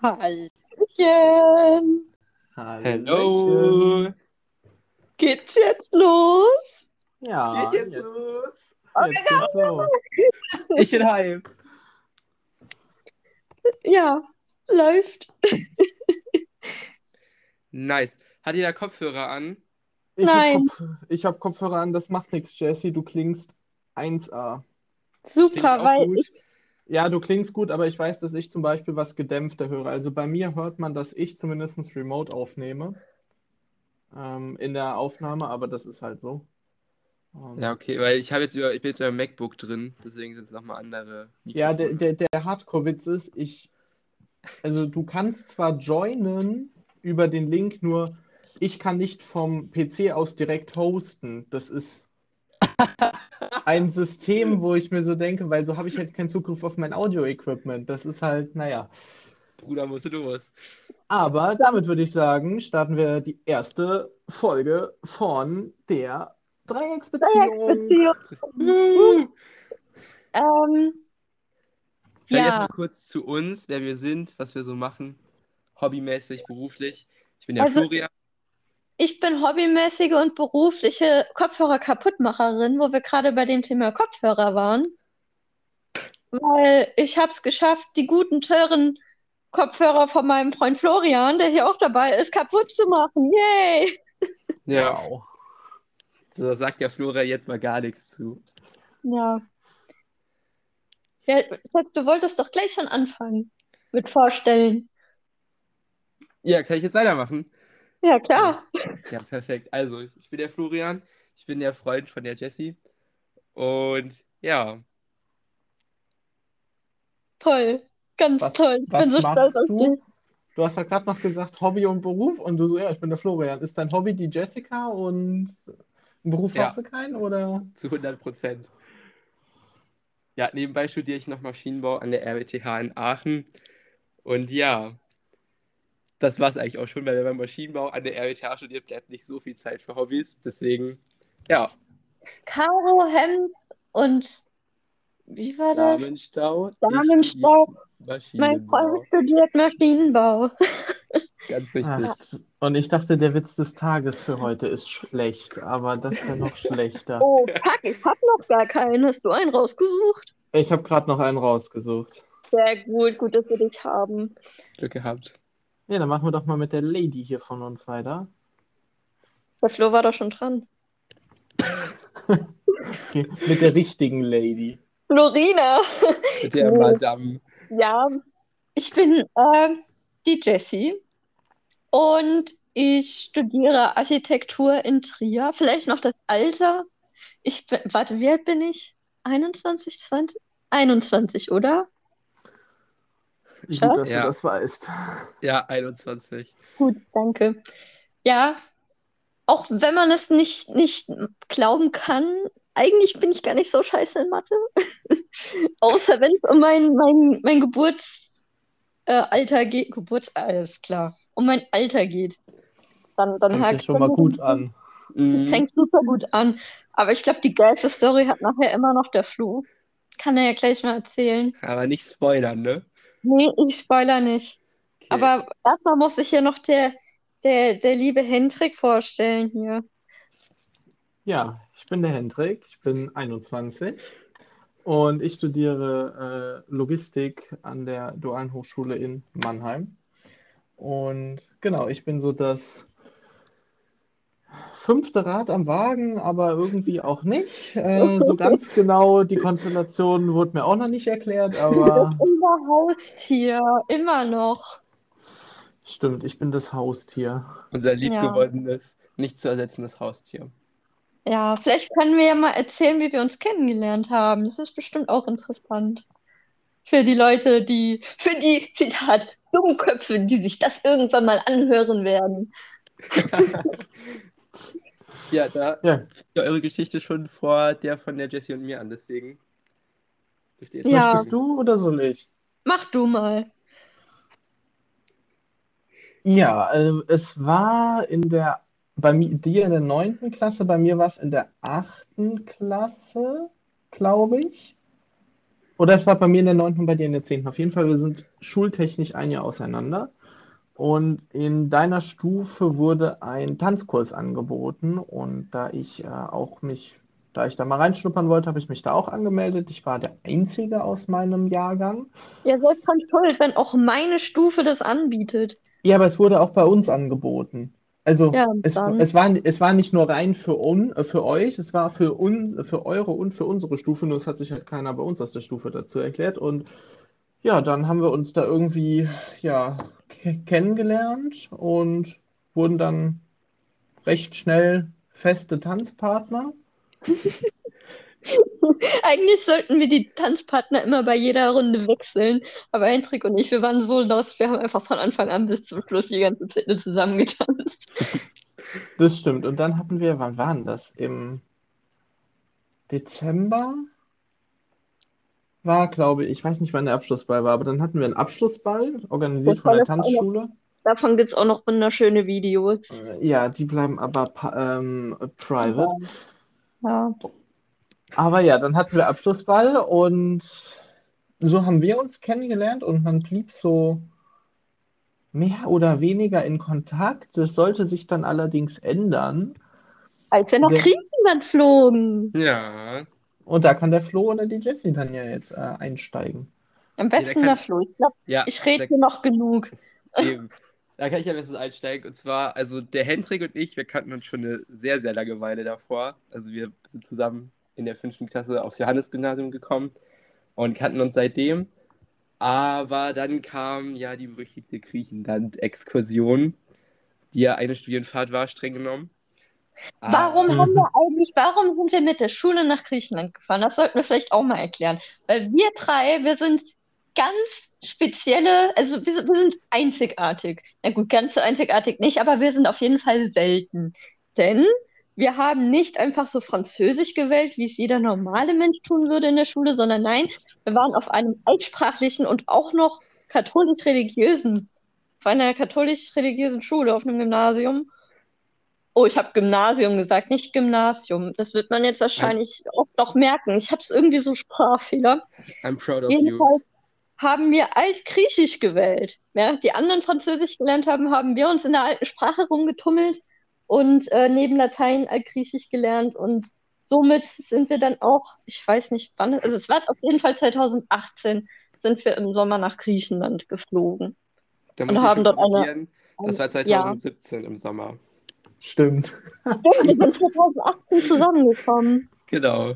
Hallöchen. Hallo. Geht's jetzt los? Ja, Geht jetzt los. jetzt geht's los. Ich bin hype. Ja, läuft. Nice. Hat jeder Kopfhörer an? Ich Nein. Hab Kopf, ich habe Kopfhörer an, das macht nichts, Jesse. Du klingst 1A. Finde ich Super, auch weil ich, Ja, du klingst gut, aber ich weiß, dass ich zum Beispiel was gedämpfter höre. Also bei mir hört man, dass ich zumindest remote aufnehme ähm, in der Aufnahme, aber das ist halt so. Ähm, Ja, okay, weil ich habe jetzt über, ich bin jetzt über MacBook drin, deswegen sind es nochmal andere Ja, der, Mikrofone. der, der Hardcore-Witz ist, ich, also du kannst zwar joinen über den Link, nur ich kann nicht vom PC aus direkt hosten. Das ist ein System, wo ich mir so denke, weil so habe ich halt keinen Zugriff auf mein Audio-Equipment. Das ist halt, naja. Bruder, musst du los. Aber damit würde ich sagen, starten wir die erste Folge von der Dreiecksbeziehung. Dreiecksbeziehung. Ähm, Vielleicht Ja. erstmal kurz zu uns, wer wir sind, was wir so machen. Hobbymäßig, beruflich. Ich bin der Also- Florian. Ich bin hobbymäßige und berufliche Kopfhörer-Kaputtmacherin, wo wir gerade bei dem Thema Kopfhörer waren. Weil ich habe es geschafft, die guten, teuren Kopfhörer von meinem Freund Florian, der hier auch dabei ist, kaputt zu machen. Yay! Ja, so sagt ja Florian jetzt mal gar nichts zu. Ja. Ja, du wolltest doch gleich schon anfangen mit Vorstellen. Ja, kann ich jetzt weitermachen? Ja, klar. Ja, perfekt. Also, ich bin der Florian, ich bin der Freund von der Jessie. Und ja, Toll. Ganz Was- toll. Ich bin so stolz auf du? dich. Du hast ja gerade noch gesagt, Hobby und Beruf und du so, ja, ich bin der Florian. Ist dein Hobby die Jessica und einen Beruf Ja. hast du keinen oder? zu 100 Prozent. Ja, nebenbei studiere ich noch Maschinenbau an der RWTH in Aachen. Und ja, das war es eigentlich auch schon, weil wenn man Maschinenbau an der RWTH studiert, bleibt nicht so viel Zeit für Hobbys. Deswegen, ja, Karo, Hemd und wie war das? Samenstau. Samenstau. Mein. Freund studiert Maschinenbau. Ganz richtig. Ach, und ich dachte, der Witz des Tages für heute ist schlecht, aber das ist ja noch schlechter. Oh, fuck, ich hab noch gar keinen. Hast du einen rausgesucht? Ich habe gerade noch einen rausgesucht. Sehr gut, gut, dass wir dich haben. Glück gehabt. Ja, dann machen wir doch mal mit der Lady hier von uns weiter. Der Flo war doch schon dran. Okay, mit der richtigen Lady. Florina. Mit der. Madame. Ja, ich bin äh, die Jessie und ich studiere Architektur in Trier. Vielleicht noch das Alter. Ich bin, warte, wie alt bin ich? 21, 20? 21, oder? Wie Schatz? gut, dass Ja. du das weißt. Ja, 21. Gut, danke. Ja, auch wenn man es nicht, nicht glauben kann, eigentlich bin ich gar nicht so scheiße in Mathe. Außer wenn es um mein, mein, mein Geburtsalter äh, geht. Geburtsalter, ist klar. Um mein Alter geht. Dann, dann hakt's schon mal gut an. Mhm. Fängt super gut an. Aber ich glaube, die geilste Story hat nachher immer noch der Flo. Kann er ja gleich mal erzählen. Aber nicht spoilern, ne? Nee, ich spoiler nicht. Okay. Aber erstmal muss ich hier noch der, der, der liebe Hendrik vorstellen hier. Ja, ich bin der Hendrik, ich bin 21 und ich studiere äh, Logistik an der Dualen Hochschule in Mannheim. Und genau, ich bin so das fünfte Rad am Wagen, aber irgendwie auch nicht. Äh, so ganz genau, die Konstellation wurde mir auch noch nicht erklärt, aber Unser Haustier, immer noch. stimmt, ich bin das Haustier. Unser liebgewonnenes, nicht zu ersetzendes Haustier. Ja, vielleicht können wir ja mal erzählen, wie wir uns kennengelernt haben. Das ist bestimmt auch interessant. Für die Leute, die, für die, Zitat, Dummköpfe, die sich das irgendwann mal anhören werden. Ja, da Ja, fängt ja eure Geschichte schon vor der von der Jessie und mir an, deswegen dürft ihr jetzt Ja. möchtest du oder soll ich? Mach du mal. Ja, ähm, es war in der, bei mi- dir in der neunten Klasse, bei mir war es in der achten Klasse, glaube ich. Oder es war bei mir in der 9. und bei dir in der 10. Auf jeden Fall, wir sind schultechnisch ein Jahr auseinander. Und in deiner Stufe wurde ein Tanzkurs angeboten. Und da ich äh, auch mich, da ich da mal reinschnuppern wollte, habe ich mich da auch angemeldet. Ich war der Einzige aus meinem Jahrgang. Ja, selbst von toll, wenn auch meine Stufe das anbietet. Ja, aber es wurde auch bei uns angeboten. Also Ja, es, es war, es war nicht nur rein für, un, äh, für euch, es war für uns, für eure und für unsere Stufe, nur es hat sich halt keiner bei uns aus der Stufe dazu erklärt. Und ja, dann haben wir uns da irgendwie ja, kennengelernt und wurden dann recht schnell feste Tanzpartner. Eigentlich sollten wir die Tanzpartner immer bei jeder Runde wechseln. Aber Hendrik und ich, wir waren so lost, wir haben einfach von Anfang an bis zum Schluss die ganze Zeit nur zusammen getanzt. Das stimmt. Und dann hatten wir, wann waren das? Im Dezember war, glaube ich, ich weiß nicht, wann der Abschlussball war, aber dann hatten wir einen Abschlussball, organisiert von der noch- Tanzschule. Davon gibt es auch noch wunderschöne Videos. Äh, Ja, die bleiben aber ähm, private. Ja. Aber ja, dann hatten wir Abschlussball und so haben wir uns kennengelernt und man blieb so mehr oder weniger in Kontakt. Das sollte sich dann allerdings ändern. Als wir nach Griechenland flogen. Ja. Und da kann der Flo oder die Jessie dann ja jetzt äh, einsteigen. Am besten kann- der Flo. Ich glaube, Ja, ich rede hier noch genug. Eben. Da kann ich am besten einsteigen. Und zwar, also der Hendrik und ich, wir kannten uns schon eine sehr, sehr lange Weile davor. Also wir sind zusammen in der fünften Klasse aufs Johannesgymnasium gekommen und kannten uns seitdem. Aber dann kam ja die berüchtigte Griechenland-Exkursion, die ja eine Studienfahrt war, streng genommen. Warum Ah, haben wir eigentlich, warum sind wir mit der Schule nach Griechenland gefahren? Das sollten wir vielleicht auch mal erklären. Weil wir drei, wir sind ganz spezielle, also wir, wir sind einzigartig. Na gut, ganz so einzigartig nicht, aber wir sind auf jeden Fall selten. Denn wir haben nicht einfach so Französisch gewählt, wie es jeder normale Mensch tun würde in der Schule, sondern nein, wir waren auf einem altsprachlichen und auch noch katholisch-religiösen, auf einer katholisch-religiösen Schule, auf einem Gymnasium. Oh, ich habe Gymnasium gesagt, nicht Gymnasium. Das wird man jetzt wahrscheinlich auch noch merken. Ich habe es irgendwie so Sprachfehler. I'm proud of you. Jedenfalls haben wir Altgriechisch gewählt. Während die anderen Französisch gelernt haben, haben wir uns in der alten Sprache rumgetummelt und äh, neben Latein Altgriechisch gelernt. Und somit sind wir dann auch, ich weiß nicht wann, also es war auf jeden Fall 2018, sind wir im Sommer nach Griechenland geflogen. Da Und haben dort eine-. Das war Ja. 2017 im Sommer. Stimmt. Ja, wir sind 2018 zusammengekommen. Genau.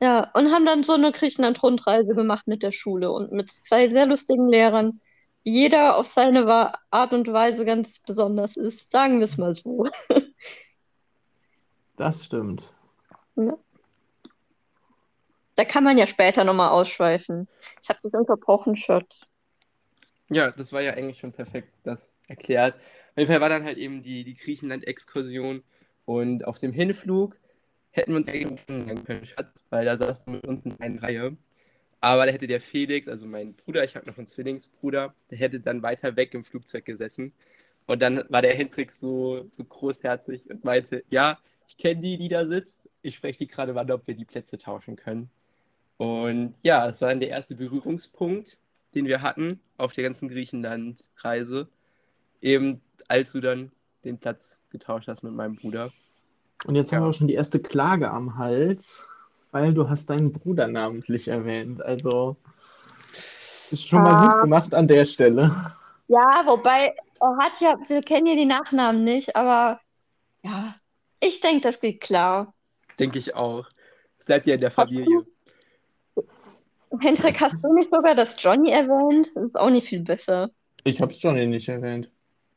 Ja, und haben dann so eine Griechenland-Rundreise gemacht mit der Schule und mit zwei sehr lustigen Lehrern, die jeder auf seine Art und Weise ganz besonders ist. Sagen wir es mal so. Das stimmt. Da kann man ja später nochmal ausschweifen. Ich habe dich unterbrochen, Schott. Ja, das war ja eigentlich schon perfekt, das erklärt. Auf jeden Fall war dann halt eben die, die Griechenland-Exkursion und auf dem Hinflug hätten wir uns kennenlernen können, Schatz, weil da saß du mit uns in einer Reihe. Aber da hätte der Felix, also mein Bruder, ich habe noch einen Zwillingsbruder, der hätte dann weiter weg im Flugzeug gesessen. Und dann war der Hendrik so, so großherzig und meinte, ja, ich kenne die, die da sitzt. Ich spreche die gerade mal, ob wir die Plätze tauschen können. Und ja, das war dann der erste Berührungspunkt, den wir hatten auf der ganzen Griechenland-Reise. Eben als du dann den Platz getauscht hast mit meinem Bruder. Und jetzt haben Ja. wir schon die erste Klage am Hals, weil du hast deinen Bruder namentlich erwähnt. Also ist schon mal Ah. gut gemacht an der Stelle. Ja, wobei, er hat ja, wir kennen ja die Nachnamen nicht, aber ja, ich denke, das geht klar. Denke ich auch. Es bleibt ja in der Familie. Hendrik, hast du nicht sogar das Johnny erwähnt? Das ist auch nicht viel besser. Ich habe es Johnny nicht erwähnt.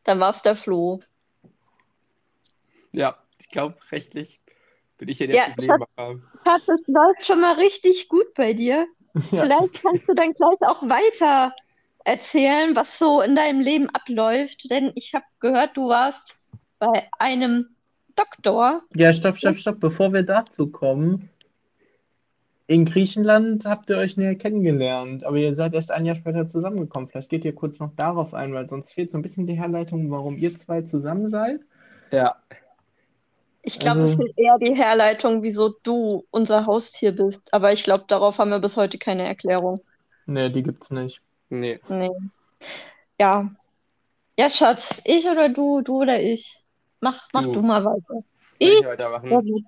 Dann war es der Flo. Ja, ich glaube, rechtlich bin ich ja der Ja, Problemmacher. Schatz, es läuft schon mal richtig gut bei dir. Ja. Vielleicht kannst du dann gleich auch weiter erzählen, was so in deinem Leben abläuft. Denn ich habe gehört, du warst bei einem Doktor. Ja, stopp, stopp, stopp. Bevor wir dazu kommen. In Griechenland habt ihr euch näher kennengelernt, aber ihr seid erst ein Jahr später zusammengekommen. Vielleicht geht ihr kurz noch darauf ein, weil sonst fehlt so ein bisschen die Herleitung, warum ihr zwei zusammen seid. Ja, Ich glaube, es Also- fehlt eher die Herleitung, wieso du unser Haustier bist. Aber ich glaube, darauf haben wir bis heute keine Erklärung. Nee, die gibt's nicht. Nee. Nee. Ja. Ja, Schatz, ich oder du, du oder ich? Mach, mach Du. du mal weiter. Soll Ich? ich Ja, weitermachen? gut.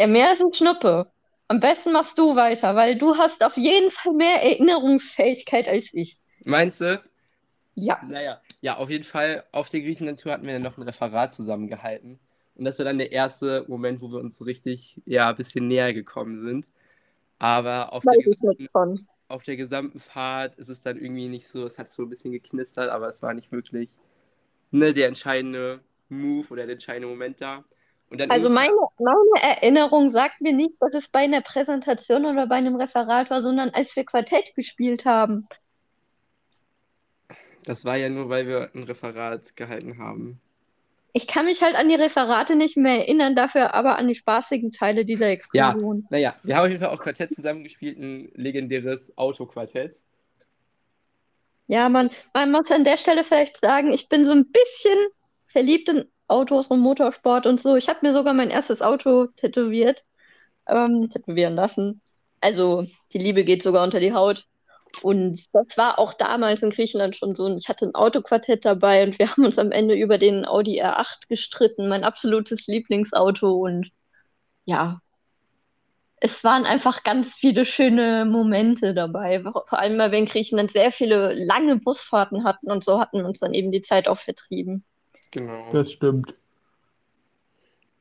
Ja, mehr ist ein Schnuppe. Am besten machst du weiter, weil du hast auf jeden Fall mehr Erinnerungsfähigkeit als ich. Meinst du? Ja. Naja, ja, auf jeden Fall. Auf der Griechenland-Tour hatten wir dann noch ein Referat zusammengehalten. Und das war dann der erste Moment, wo wir uns so richtig, ja, ein bisschen näher gekommen sind. Aber auf der, gesamten, auf der gesamten Fahrt ist es dann irgendwie nicht so, es hat so ein bisschen geknistert, aber es war nicht wirklich ne, der entscheidende Move oder der entscheidende Moment da. Also meine, meine Erinnerung sagt mir nicht, dass es bei einer Präsentation oder bei einem Referat war, sondern als wir Quartett gespielt haben. das war ja nur, weil wir ein Referat gehalten haben. Ich kann mich halt an die Referate nicht mehr erinnern, dafür aber an die spaßigen Teile dieser Exkursion. Naja, wir haben auf jeden Fall auch Quartett zusammengespielt, ein legendäres Autoquartett. Ja, man, man muss an der Stelle vielleicht sagen, ich bin so ein bisschen verliebt in Autos und Motorsport und so. Ich habe mir sogar mein erstes Auto tätowiert, ähm, tätowieren lassen. Also die Liebe geht sogar unter die Haut. Und das war auch damals in Griechenland schon so. Ich hatte ein Autoquartett dabei und wir haben uns am Ende über den Audi R8 gestritten, mein absolutes Lieblingsauto. Und ja, es waren einfach ganz viele schöne Momente dabei. Vor allem, weil wir in Griechenland sehr viele lange Busfahrten hatten und so hatten uns dann eben die Zeit auch vertrieben. Genau. Das stimmt.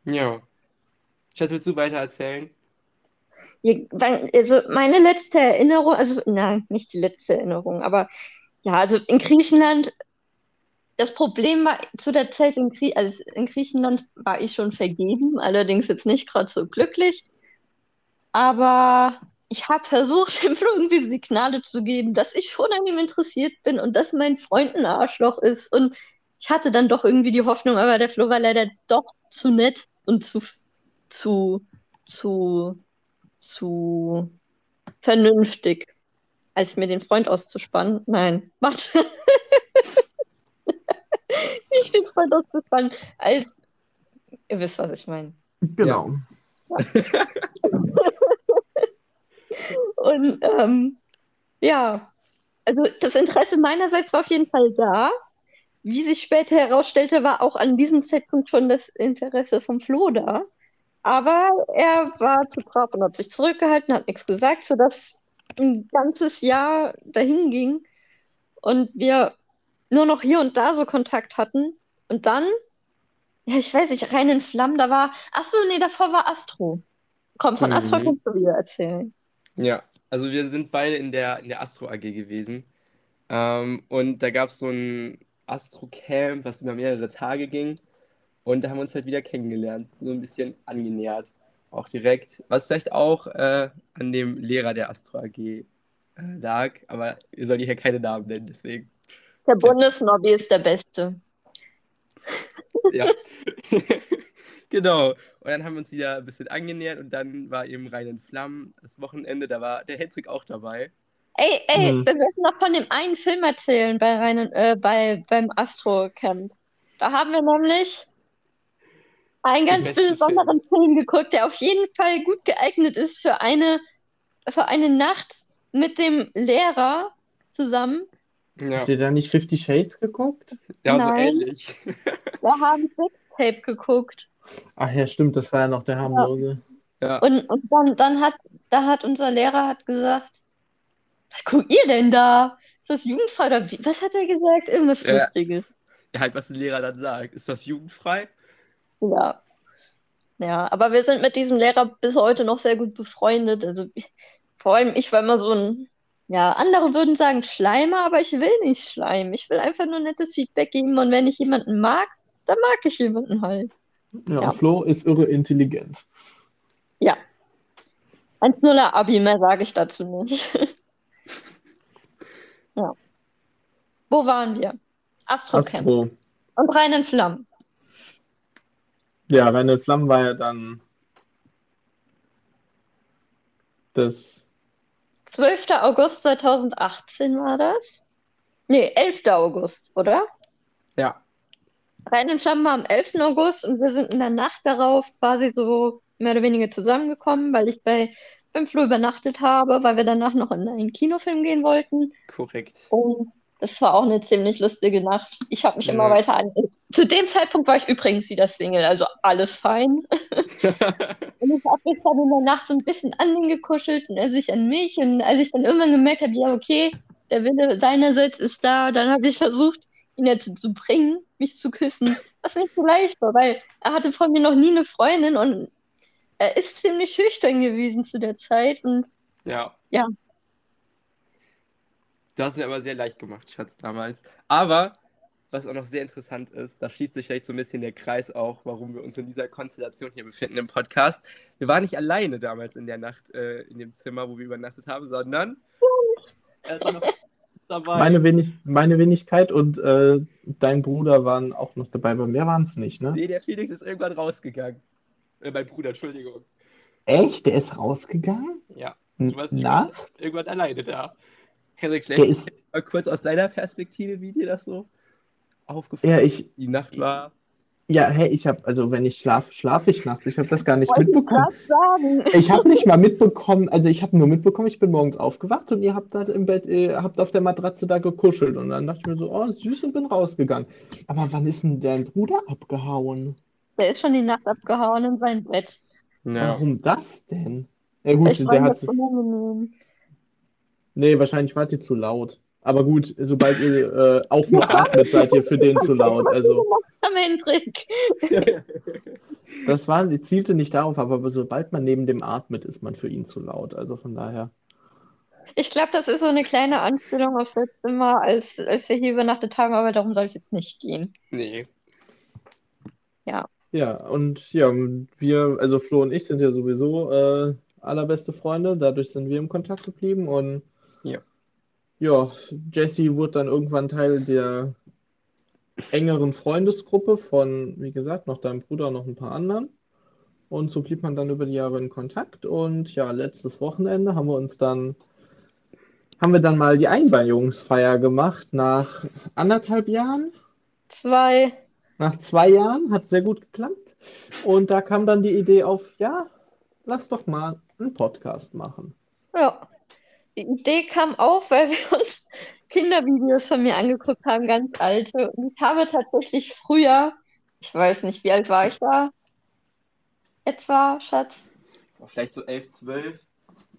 Ja. Schatz, willst du weiter erzählen? Ja, Also meine letzte Erinnerung, also nein, nicht die letzte Erinnerung, aber ja, also in Griechenland, das Problem war zu der Zeit in, Grie also in Griechenland war ich schon vergeben, allerdings jetzt nicht gerade so glücklich. Aber ich habe versucht, dem Flo irgendwie Signale zu geben, dass ich schon an ihm interessiert bin und dass mein Freund ein Arschloch ist. Und ich hatte dann doch irgendwie die Hoffnung, aber der Flo war leider doch zu nett und zu, zu, zu, zu vernünftig, als mir den Freund auszuspannen. Nein, warte. Nicht den Freund auszuspannen, als. Ihr wisst, was ich meine. Genau. Und ähm, ja, also das Interesse meinerseits war auf jeden Fall da. Wie sich später herausstellte, war auch an diesem Zeitpunkt schon das Interesse vom Flo da. Aber er war zu brav und hat sich zurückgehalten, hat nichts gesagt, sodass ein ganzes Jahr dahin ging und wir nur noch hier und da so Kontakt hatten. Und dann, ja, ich weiß nicht, rein in Flammen, da war, ach so, nee, davor war Astro. Komm, von Mhm. Astro kannst du wieder erzählen. Ja, also wir sind beide in der, in der Astro AG gewesen. Ähm, und da gab es so ein Astro-Camp, was über mehrere Tage ging. Und da haben wir uns halt wieder kennengelernt, so ein bisschen angenähert. Auch direkt, was vielleicht auch äh, an dem Lehrer der Astro AG äh, lag, aber wir sollen hier keine Namen nennen, deswegen. Der Bundesnobby ist der Beste. Ja. genau. Und dann haben wir uns wieder ein bisschen angenähert und dann war eben rein in Flammen das Wochenende, da war der Hendrik auch dabei. Ey, ey, Mhm. wir müssen noch von dem einen Film erzählen bei Reinen, äh, bei, beim Astro-Camp. Da haben wir nämlich einen ganz besonderen Film geguckt, der auf jeden Fall gut geeignet ist für eine, für eine Nacht mit dem Lehrer zusammen. Ja, Habt ihr da nicht Fifty Shades geguckt? ja so Nein. ähnlich. Wir haben Sextape geguckt. Ach ja, stimmt, das war ja noch der harmlose. Ja. Und, und dann, dann hat, da hat unser Lehrer hat gesagt, was guckt ihr denn da? Ist das jugendfrei oder wie? Was hat er gesagt? Irgendwas Ja. Lustiges. Ja, halt, was der Lehrer dann sagt. Ist das jugendfrei? Ja. Ja, aber wir sind mit diesem Lehrer bis heute noch sehr gut befreundet. Also vor allem ich war immer so ein, ja, andere würden sagen Schleimer, aber ich will nicht schleimen. Ich will einfach nur nettes Feedback geben und wenn ich jemanden mag, dann mag ich jemanden halt. Ja, Ja. Flo ist irre intelligent. Ja. 1-0er Abi, mehr sage ich dazu nicht. ja. Wo waren wir? Astrocamp. Astro. Und rein in Flammen. Ja, Reine Flammen war ja dann das 12. August 2018 war das? Nee, 11. August, oder? Ja. Rein in Flammen war am 11. August und wir sind in der Nacht darauf quasi so mehr oder weniger zusammengekommen, weil ich bei beim Flo übernachtet habe, weil wir danach noch in einen Kinofilm gehen wollten. Korrekt. Und das war auch eine ziemlich lustige Nacht. Ich habe mich Ja. immer weiter an. Zu dem Zeitpunkt war ich übrigens wieder Single, also alles fein. Und ich habe mich dann in der Nacht so ein bisschen an ihn gekuschelt und er sich an mich. Und als ich dann irgendwann gemerkt habe, ja, okay, der Wille seinerseits ist da, dann habe ich versucht, ihn dazu zu bringen, mich zu küssen, was nicht so leicht war, weil er hatte von mir noch nie eine Freundin und er ist ziemlich schüchtern gewesen zu der Zeit. Und ja. Ja. Du hast mir aber sehr leicht gemacht, Schatz, damals. Aber, was auch noch sehr interessant ist, da schließt sich vielleicht so ein bisschen der Kreis auch, warum wir uns in dieser Konstellation hier befinden im Podcast. Wir waren nicht alleine damals in der Nacht äh, in dem Zimmer, wo wir übernachtet haben, sondern er ist auch noch dabei. Meine, Wenig meine Wenigkeit und äh, dein Bruder waren auch noch dabei, aber mehr waren es nicht, ne? Nee, der Felix ist irgendwann rausgegangen. Äh, mein Bruder, Entschuldigung. Echt? Der ist rausgegangen? Ja, Du warst Na? irgendwann alleine da. Henrik, Der vielleicht ist. mal kurz aus deiner Perspektive, wie dir das so aufgefallen Ja, ich. die Nacht war. Ja, hey, ich habe, also wenn ich schlafe, schlafe ich nachts. Ich habe das gar nicht wollte ich mitbekommen. sagen. Ich habe nicht mal mitbekommen, also ich habe nur mitbekommen, ich bin morgens aufgewacht und ihr habt da im Bett, ihr habt auf der Matratze da gekuschelt und dann dachte ich mir so, oh, süß und bin rausgegangen. Aber wann ist denn dein Bruder abgehauen? Der ist schon die Nacht abgehauen in sein Bett. Ja. Warum das denn? Ja gut, der hat, das unangenehm. Nee, wahrscheinlich wart ihr zu laut. Aber gut, sobald ihr äh, auch nur atmet, seid ihr für den zu laut. Also Hendrik. das war, zielte nicht darauf, aber sobald man neben dem atmet, ist man für ihn zu laut. Also von daher. Ich glaube, das ist so eine kleine Anspielung aufs letzte Mal, als, als wir hier übernachtet haben, aber darum soll es jetzt nicht gehen. nee. Ja, und ja, wir, also Flo und ich sind ja sowieso äh, allerbeste Freunde, dadurch sind wir im Kontakt geblieben und Ja. ja, Jesse wurde dann irgendwann Teil der engeren Freundesgruppe von, wie gesagt, noch deinem Bruder und noch ein paar anderen. Und so blieb man dann über die Jahre in Kontakt und ja, letztes Wochenende haben wir uns dann, haben wir dann mal die Einweihungsfeier gemacht nach anderthalb Jahren. Zwei. Nach zwei Jahren hat sehr gut geklappt. Und da kam dann die Idee auf, ja, lass doch mal einen Podcast machen. Ja. Die Idee kam auf, weil wir uns Kindervideos von mir angeguckt haben, ganz alte. Und ich habe tatsächlich früher, ich weiß nicht, wie alt war ich da? Etwa, Schatz? Vielleicht so 11, 12.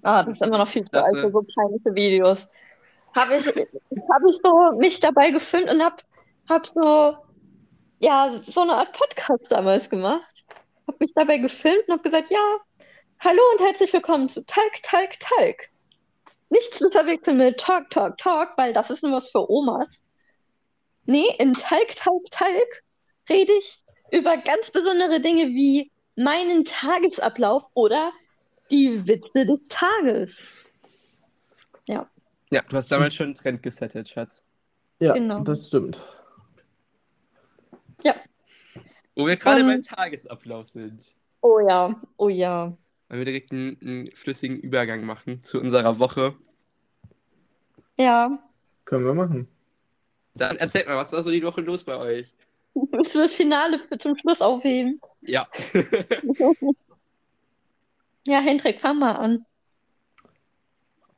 Ah, das ist immer noch viel zu alt für so peinliche Videos. Habe ich, hab ich so mich dabei gefilmt und habe hab so, ja, so eine Art Podcast damals gemacht. Habe mich dabei gefilmt und habe gesagt, ja, hallo und herzlich willkommen zu Talk, Talk, Talk. Nicht zu verwechseln mit Talk, Talk, Talk, weil das ist nur was für Omas. Nee, in Talk, Talk, Talk rede ich über ganz besondere Dinge wie meinen Tagesablauf oder die Witze des Tages. Ja, du hast damals schon einen Trend gesettet, Schatz. Ja, Genau. das stimmt. Wo wir gerade Ähm. beim Tagesablauf sind. Oh ja, oh ja. Wollen wir direkt einen, einen flüssigen Übergang machen zu unserer Woche. Ja. Können wir machen. Dann erzählt mal, was war so die Woche los bei euch? Willst du das Finale für zum Schluss aufheben? Ja. Ja, Hendrik, fang mal an.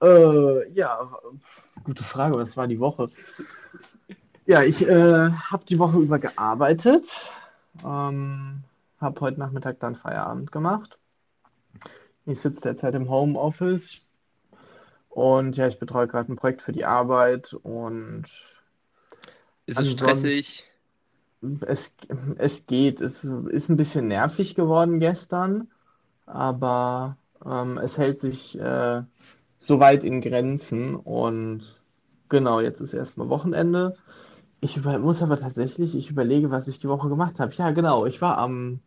Äh, ja, gute Frage, was war die Woche? Ja, ich äh, habe die Woche über gearbeitet, ähm, habe heute Nachmittag dann Feierabend gemacht. Ich sitze derzeit im Homeoffice und ja, ich betreue gerade ein Projekt für die Arbeit und Ist es stressig? es, es geht. Es ist ein bisschen nervig geworden gestern, aber ähm, es hält sich äh, soweit in Grenzen und genau, jetzt ist erstmal Wochenende. Ich über, muss aber tatsächlich, ich überlege, was ich die Woche gemacht habe. Ja, genau, ich war am,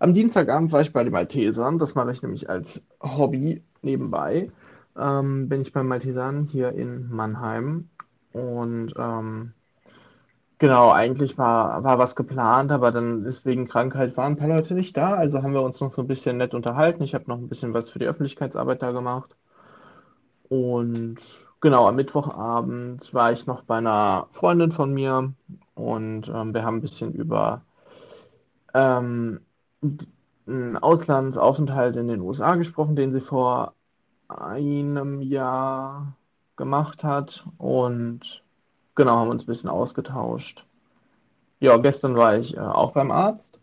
am Dienstagabend war ich bei den Maltesern. Das mache ich nämlich als Hobby nebenbei. Ähm, bin ich beim Maltesern hier in Mannheim und ähm, Genau, eigentlich war, war was geplant, aber dann ist wegen Krankheit waren ein paar Leute nicht da, also haben wir uns noch so ein bisschen nett unterhalten. Ich habe noch ein bisschen was für die Öffentlichkeitsarbeit da gemacht. Und genau, am Mittwochabend war ich noch bei einer Freundin von mir und ähm, wir haben ein bisschen über ähm, einen Auslandsaufenthalt in den USA gesprochen, den sie vor einem Jahr gemacht hat und genau, haben uns ein bisschen ausgetauscht. Ja, gestern war ich äh, auch beim Arzt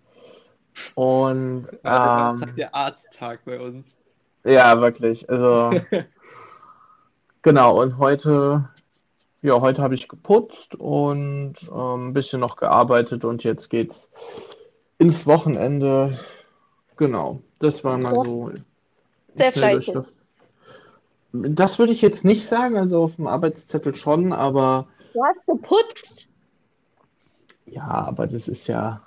und Ja, das ähm, sagt der Arzttag bei uns. ja, wirklich, also genau, und heute, ja, heute habe ich geputzt und ähm, ein bisschen noch gearbeitet und jetzt geht's ins Wochenende. Genau, das war mal so Sehr fleißig. Das würde ich jetzt nicht sagen, also auf dem Arbeitszettel schon, aber Du hast geputzt. ja, aber das ist ja,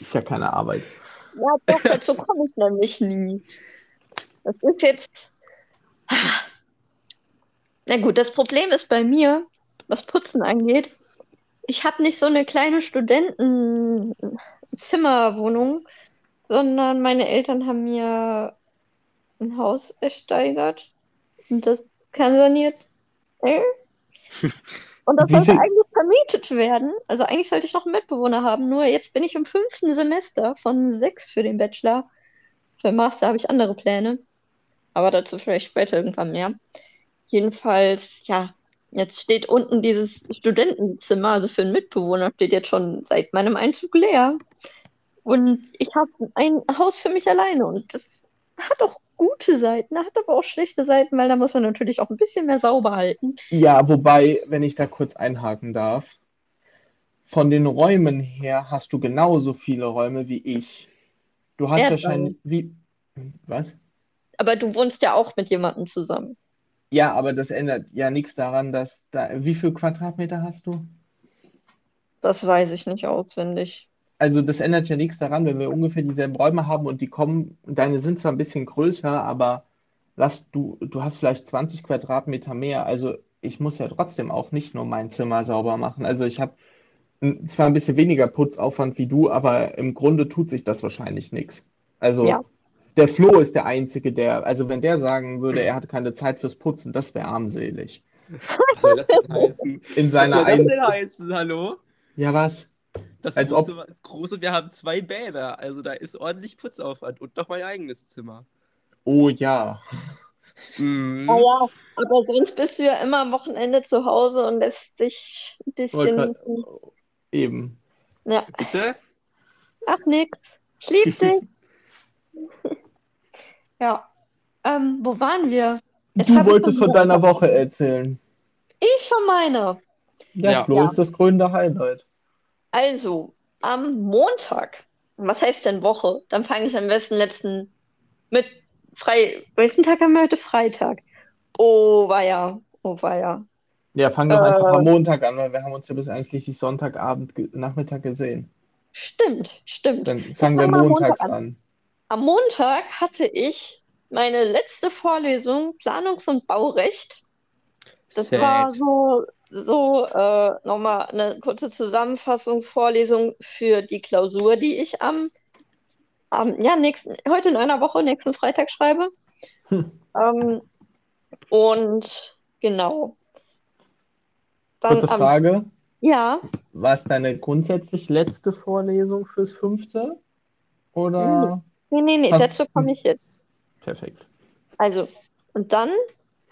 ist ja keine Arbeit. Ja, doch, dazu komme ich nämlich nie. Das ist jetzt. Na gut, das Problem ist bei mir, was Putzen angeht, ich habe nicht so eine kleine Studentenzimmerwohnung, sondern meine Eltern haben mir ein Haus ersteigert und das kann saniert. äh. Und das sollte eigentlich vermietet werden. Also eigentlich sollte ich noch einen Mitbewohner haben, nur jetzt bin ich im fünften Semester von sechs für den Bachelor. Für den Master habe ich andere Pläne. Aber dazu vielleicht später irgendwann mehr. Jedenfalls, ja, jetzt steht unten dieses Studentenzimmer, also für einen Mitbewohner, steht jetzt schon seit meinem Einzug leer. Und ich habe ein Haus für mich alleine und das hat auch gute Seiten, hat aber auch schlechte Seiten, weil da muss man natürlich auch ein bisschen mehr sauber halten. Ja, wobei, wenn ich da kurz einhaken darf, von den Räumen her hast du genauso viele Räume wie ich. Du hast Erdbeeren. wahrscheinlich, wie, was? Aber du wohnst ja auch mit jemandem zusammen. Ja, aber das ändert ja nichts daran, dass da, wie viel Quadratmeter hast du? Das weiß ich nicht auswendig. Also das ändert ja nichts daran, wenn wir ungefähr dieselben Räume haben und die kommen, deine sind zwar ein bisschen größer, aber lass du, du hast vielleicht 20 Quadratmeter mehr. Also ich muss ja trotzdem auch nicht nur mein Zimmer sauber machen. Also ich habe zwar ein bisschen weniger Putzaufwand wie du, aber im Grunde tut sich das wahrscheinlich nichts. Also Ja. Der Flo ist der Einzige, der, also wenn der sagen würde, er hat keine Zeit fürs Putzen, das wäre armselig. Was soll das denn heißen? In Was seiner soll das denn heißen? Hallo? Ja, was? Das Als ob- ist groß und wir haben zwei Bäder. Also da ist ordentlich Putzaufwand und noch mein eigenes Zimmer. Oh ja. Mhm. Naja, aber sonst bist du ja immer am Wochenende zu Hause und lässt dich ein bisschen. Wollte Eben. Ja, Bitte? ach nix. Ich lieb dich. Ja. Ähm, wo waren wir? Jetzt Du wolltest von deiner Woche erzählen. Ich schon meine. Ja, Ja. Flo Ja. ist das grüne Highlight. Also, am Montag. Was heißt denn Woche? Dann fange ich am besten letzten mit frei. Welchen Tag haben wir heute? Freitag. Oh, war ja. Oh, war ja. Ja, fang doch Äh. einfach am Montag an, weil wir haben uns ja bis einschließlich Sonntagabend, Nachmittag gesehen. Stimmt, stimmt. Dann fangen wir montags Montag an. Am Montag hatte ich meine letzte Vorlesung Planungs- und Baurecht. Das Sad. war so, so äh, nochmal eine kurze Zusammenfassungsvorlesung für die Klausur, die ich am, am ja, nächsten, heute in einer Woche, nächsten Freitag schreibe. Hm. Ähm, und genau. Dann Kurze am, Frage. ja, War es deine grundsätzlich letzte Vorlesung fürs fünfte? Oder? Nee, nee, nee, Hast- dazu komme ich jetzt. Perfekt. Also, und dann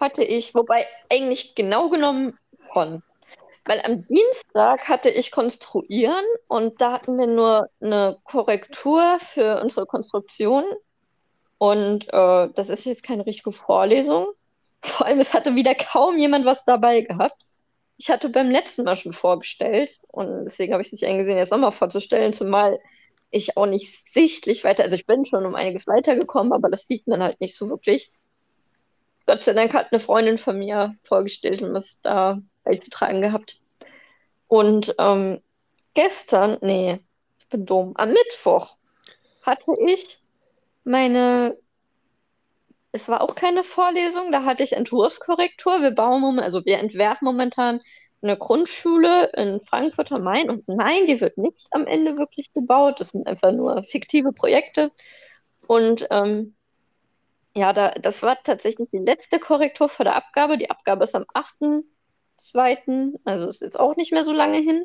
hatte ich, wobei eigentlich genau genommen von, weil am Dienstag hatte ich Konstruieren und da hatten wir nur eine Korrektur für unsere Konstruktion und äh, das ist jetzt keine richtige Vorlesung. Vor allem, es hatte wieder kaum jemand was dabei gehabt. Ich hatte beim letzten Mal schon vorgestellt und deswegen habe ich es nicht eingesehen, jetzt nochmal vorzustellen, zumal ich auch nicht sichtlich weiter, also ich bin schon um einiges weitergekommen, aber das sieht man halt nicht so wirklich. Gott sei Dank hat eine Freundin von mir vorgestellt und was da beizutragen gehabt. Und ähm, gestern, nee, ich bin dumm, am Mittwoch hatte ich meine, es war auch keine Vorlesung, da hatte ich Entwurfskorrektur. Wir bauen also wir entwerfen momentan eine Grundschule in Frankfurt am Main und nein, die wird nicht am Ende wirklich gebaut. Das sind einfach nur fiktive Projekte. Und ähm, ja, da, das war tatsächlich die letzte Korrektur vor der Abgabe. Die Abgabe ist am 8.2., also ist jetzt auch nicht mehr so lange hin.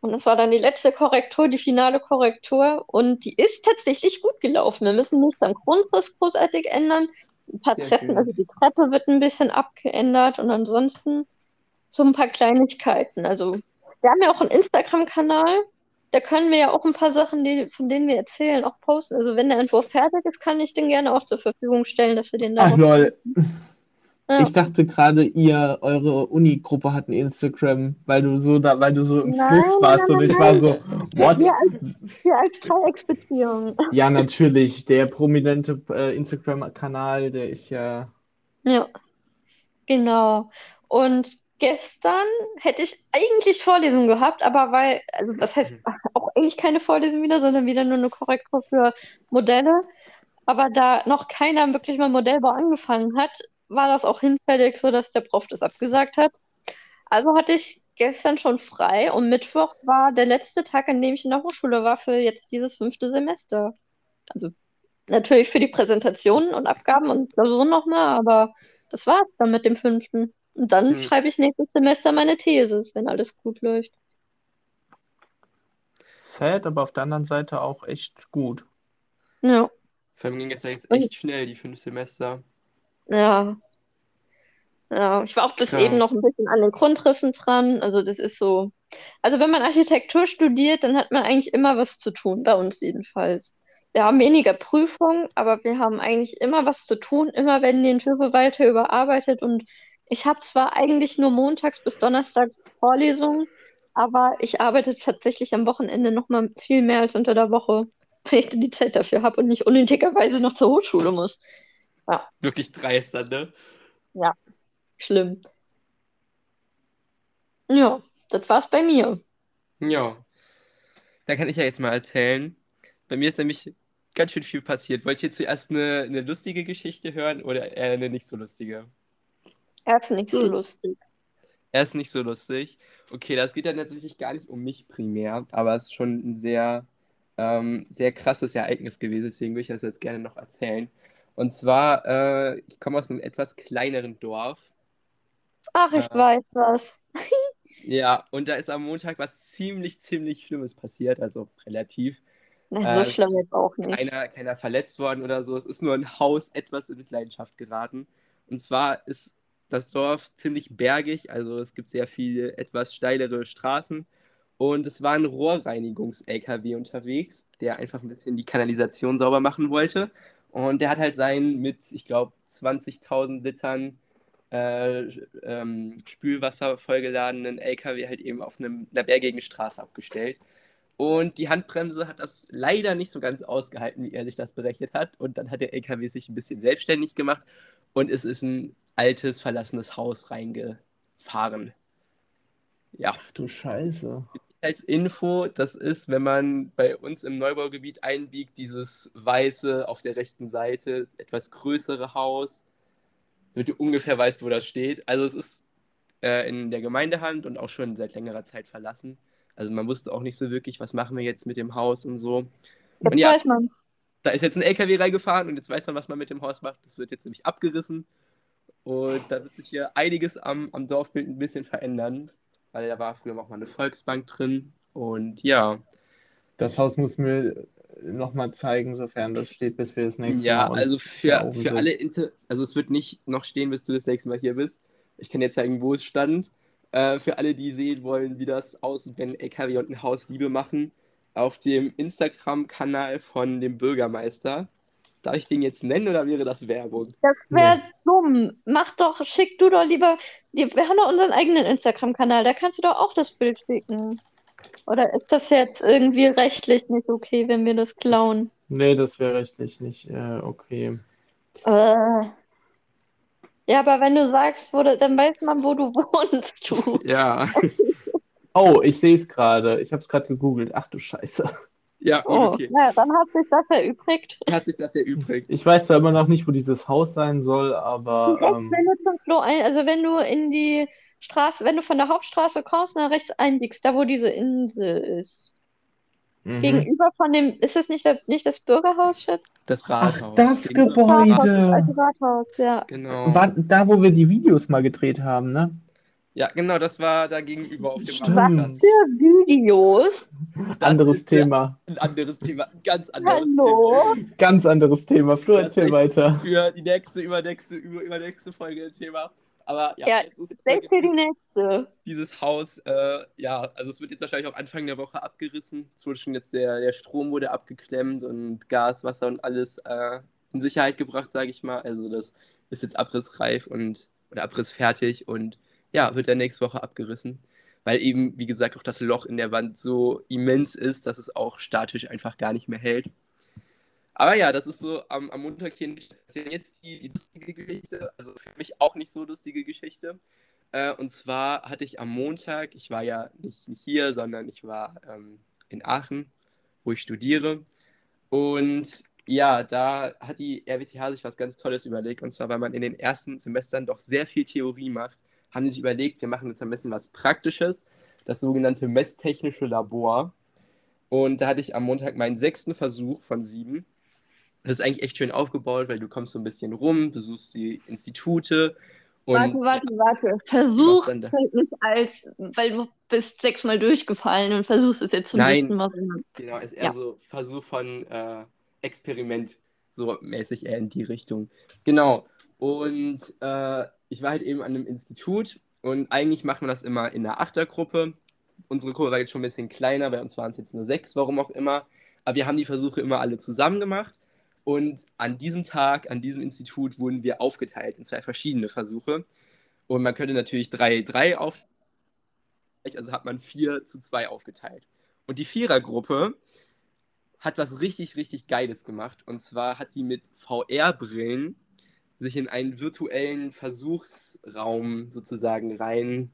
Und das war dann die letzte Korrektur, die finale Korrektur. Und die ist tatsächlich gut gelaufen. Wir müssen nichts am Grundriss großartig ändern. Ein paar Sehr Treppen, schön. also die Treppe wird ein bisschen abgeändert und ansonsten so ein paar Kleinigkeiten. Also wir haben ja auch einen Instagram-Kanal. Da können wir ja auch ein paar Sachen, die, von denen wir erzählen, auch posten. Also wenn der Entwurf fertig ist, kann ich den gerne auch zur Verfügung stellen, dass wir den da Ach lol, Ja. ich dachte gerade, ihr, eure Uni-Gruppe hat ein Instagram, weil du so da, weil du so im Nein, Fluss warst nein, und ich nein, war nein. so, what? Wir als, wir als Dreiecksbeziehung. Ja, natürlich, der prominente äh, Instagram-Kanal, der ist ja. Ja, genau. Und gestern hätte ich eigentlich Vorlesung gehabt, aber weil, also das heißt auch eigentlich keine Vorlesung wieder, sondern wieder nur eine Korrektur für Modelle. Aber da noch keiner wirklich mal Modellbau angefangen hat, war das auch hinfällig, sodass der Prof das abgesagt hat. Also hatte ich gestern schon frei und Mittwoch war der letzte Tag, an dem ich in der Hochschule war für jetzt dieses fünfte Semester. Also natürlich für die Präsentationen und Abgaben und Klausuren nochmal, aber das war's dann mit dem fünften. Und dann Hm. schreibe ich nächstes Semester meine Thesis, wenn alles gut läuft. Sad, aber auf der anderen Seite auch echt gut. Ja, Vor allem ging es ja jetzt Und- echt schnell, die fünf Semester. ja. Ja, ich war auch bis Krass. eben noch ein bisschen an den Grundrissen dran. Also das ist so. Also wenn man Architektur studiert, dann hat man eigentlich immer was zu tun, bei uns jedenfalls. Wir haben weniger Prüfungen, aber wir haben eigentlich immer was zu tun. Immer werden die Entwürfe weiter überarbeitet und ich habe zwar eigentlich nur montags bis donnerstags Vorlesungen, aber ich arbeite tatsächlich am Wochenende noch mal viel mehr als unter der Woche, wenn ich dann die Zeit dafür habe und nicht unnötigerweise noch zur Hochschule muss. Wirklich dreister, ne? Schlimm. Ja, das war's bei mir. Ja. Da kann ich ja jetzt mal erzählen. Bei mir ist nämlich ganz schön viel passiert. Wollt ihr zuerst eine, eine lustige Geschichte hören oder eher eine nicht so lustige? Er ist nicht so Hm. lustig. Er ist nicht so lustig. Okay, das geht dann tatsächlich gar nicht um mich primär, aber es ist schon ein sehr, ähm, sehr krasses Ereignis gewesen, deswegen würde ich das jetzt gerne noch erzählen. Und zwar, äh, ich komme aus einem etwas kleineren Dorf. Ach, ich Ja. weiß was. Ja, und da ist am Montag was ziemlich, ziemlich Schlimmes passiert, also relativ. Nein, Äh, so es- schlimm jetzt auch nicht. keiner, keiner verletzt worden oder so. Es ist nur ein Haus etwas in Mitleidenschaft geraten. Und zwar ist das Dorf ziemlich bergig, also es gibt sehr viele etwas steilere Straßen. Und es war ein Rohrreinigungs-LKW unterwegs, der einfach ein bisschen die Kanalisation sauber machen wollte. Und der hat halt seinen mit, ich glaube, 20.000 Litern äh, ähm, Spülwasser vollgeladenen LKW halt eben auf einem, einer bergigen Straße abgestellt. Und die Handbremse hat das leider nicht so ganz ausgehalten, wie er sich das berechnet hat. Und dann hat der LKW sich ein bisschen selbstständig gemacht und es ist ein altes, verlassenes Haus reingefahren. Ja, Ach du Scheiße. als Info, das ist, wenn man bei uns im Neubaugebiet einbiegt, dieses weiße auf der rechten Seite, etwas größere Haus, damit du ungefähr weißt, wo das steht. Also es ist äh, in der Gemeindehand und auch schon seit längerer Zeit verlassen. Also man wusste auch nicht so wirklich, was machen wir jetzt mit dem Haus und so. Jetzt Und ja, weiß man. da ist jetzt ein LKW reingefahren und jetzt weiß man, was man mit dem Haus macht. Das wird jetzt nämlich abgerissen. Und da wird sich hier einiges am, am Dorfbild ein bisschen verändern, weil da war früher auch mal eine Volksbank drin. Und ja, Das Haus muss mir nochmal zeigen, sofern das steht, bis wir das nächste ja, Mal uns also für, für alle, Inter also es wird nicht noch stehen, bis du das nächste Mal hier bist. Ich kann jetzt zeigen, wo es stand. Äh, für alle, die sehen wollen, wie das aussieht, wenn LKW und ein Haus Liebe machen, auf dem Instagram-Kanal von dem Bürgermeister. Darf ich den jetzt nennen oder wäre das Werbung? Das wäre dumm. Mach doch, schick du doch lieber. Wir wir haben doch unseren eigenen Instagram-Kanal, da kannst du doch auch das Bild schicken. Oder ist das jetzt irgendwie rechtlich nicht okay, wenn wir das klauen? Nee, das wäre rechtlich nicht äh, okay. Äh. Ja, aber wenn du sagst, wo du, dann weiß man, wo du wohnst, du. Ja. Oh, ich sehe es gerade. Ich habe es gerade gegoogelt. Ach du Scheiße. Ja, Oh, okay. ja, dann hat sich das erübrigt. Hat sich das erübrigt. Ich weiß zwar immer noch nicht, wo dieses Haus sein soll, aber ähm, wenn du zum Klo ein, also wenn du in die Straße, wenn du von der Hauptstraße kommst, nach rechts einbiegst, da wo diese Insel ist. mhm. Gegenüber von dem, ist das nicht, der, nicht das Bürgerhaus, Schatz? Das Rathaus. das Gegenüber Gebäude. vom Rathaus, das Rathaus. alte Rathaus, ja. Genau. war da, wo wir die Videos mal gedreht haben, ne? Ja, genau, das war da gegenüber auf dem. Marktplatz. Für Videos. Das anderes ja Thema. Ein anderes Thema, ein ganz anderes Hallo. Ganz anderes Thema. Flo, erzähl weiter. Thema. Für die nächste, übernächste, über, übernächste Folge ein Thema. Aber ja, Ja, jetzt ist Stay für die nächste. dieses Haus, äh, ja, also es wird jetzt wahrscheinlich auch Anfang der Woche abgerissen. Es wurde schon jetzt der, der Strom wurde abgeklemmt und Gas, Wasser und alles äh, in Sicherheit gebracht, sage ich mal. Also das ist jetzt abrissreif und oder abrissfertig und ja, wird dann nächste Woche abgerissen. Weil eben, wie gesagt, auch das Loch in der Wand so immens ist, dass es auch statisch einfach gar nicht mehr hält. Aber ja, das ist so am, am Montag hier jetzt die, die lustige Geschichte. Also für mich auch nicht so lustige Geschichte. Äh, und zwar hatte ich am Montag, ich war ja nicht, nicht hier, sondern ich war ähm, in Aachen, wo ich studiere. Und ja, da hat die RWTH sich was ganz Tolles überlegt. Und zwar, weil man in den ersten Semestern doch sehr viel Theorie macht, haben sich überlegt, wir machen jetzt ein bisschen was Praktisches, das sogenannte messtechnische Labor. Und da hatte ich am Montag meinen sechsten Versuch von sieben. Das ist eigentlich echt schön aufgebaut, weil du kommst so ein bisschen rum, besuchst die Institute und warte, warte, warte. Versuch zählt nicht als, weil du bist sechsmal durchgefallen und versuchst es jetzt zum Nein. dritten Mal. Genau, ist eher Ja. so Versuch von äh, Experiment, so mäßig eher in die Richtung. Genau. Und äh, ich war halt eben an einem Institut und eigentlich macht man das immer in der Achtergruppe. Unsere Gruppe war jetzt schon ein bisschen kleiner, bei uns waren es jetzt nur sechs, warum auch immer. Aber wir haben die Versuche immer alle zusammen gemacht. Und an diesem Tag, an diesem Institut, wurden wir aufgeteilt in zwei verschiedene Versuche. Und man könnte natürlich drei, drei auf. Also hat man vier zu zwei aufgeteilt. Und die Vierergruppe hat was richtig, richtig Geiles gemacht. Und zwar hat die mit VR-Brillen sich in einen virtuellen Versuchsraum sozusagen rein.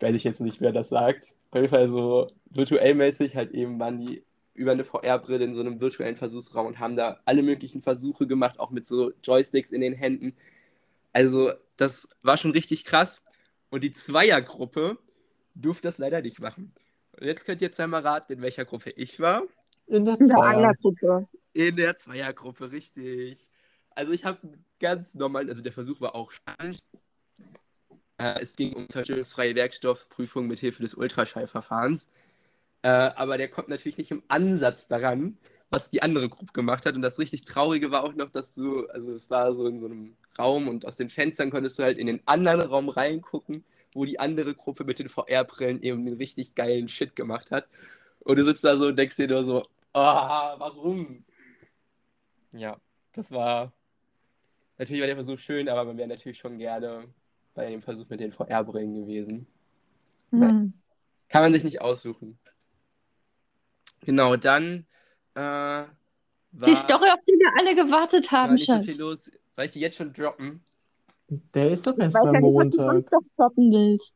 Weiß ich jetzt nicht, wer das sagt. Auf jeden Fall so virtuell mäßig halt eben waren die über eine VR-Brille in so einem virtuellen Versuchsraum und haben da alle möglichen Versuche gemacht, auch mit so Joysticks in den Händen. Also, das war schon richtig krass. Und die Zweiergruppe durfte das leider nicht machen. Und jetzt könnt ihr jetzt einmal raten, in welcher Gruppe ich war. In der In der Zweier. Einergruppe. In der Zweiergruppe, richtig. Also ich habe ganz normal, also der Versuch war auch spannend. Äh, es ging um zerstörungsfreie Werkstoffprüfung mit Hilfe des Ultraschallverfahrens. Äh, aber der kommt natürlich nicht im Ansatz daran, was die andere Gruppe gemacht hat. Und das richtig Traurige war auch noch, dass du, also es war so in so einem Raum und aus den Fenstern konntest du halt in den anderen Raum reingucken, wo die andere Gruppe mit den VR-Brillen eben den richtig geilen Shit gemacht hat. Und du sitzt da so und denkst dir nur so, ah, warum? Ja, das war. Natürlich war der Versuch schön, aber man wäre natürlich schon gerne bei dem Versuch mit den VR-Brillen gewesen. Hm. Kann man sich nicht aussuchen. Genau, dann äh, war, Die Story, auf die wir alle gewartet war haben, nicht so viel los. Soll ich die jetzt schon droppen? Der ist doch erst nicht, du Montag. willst.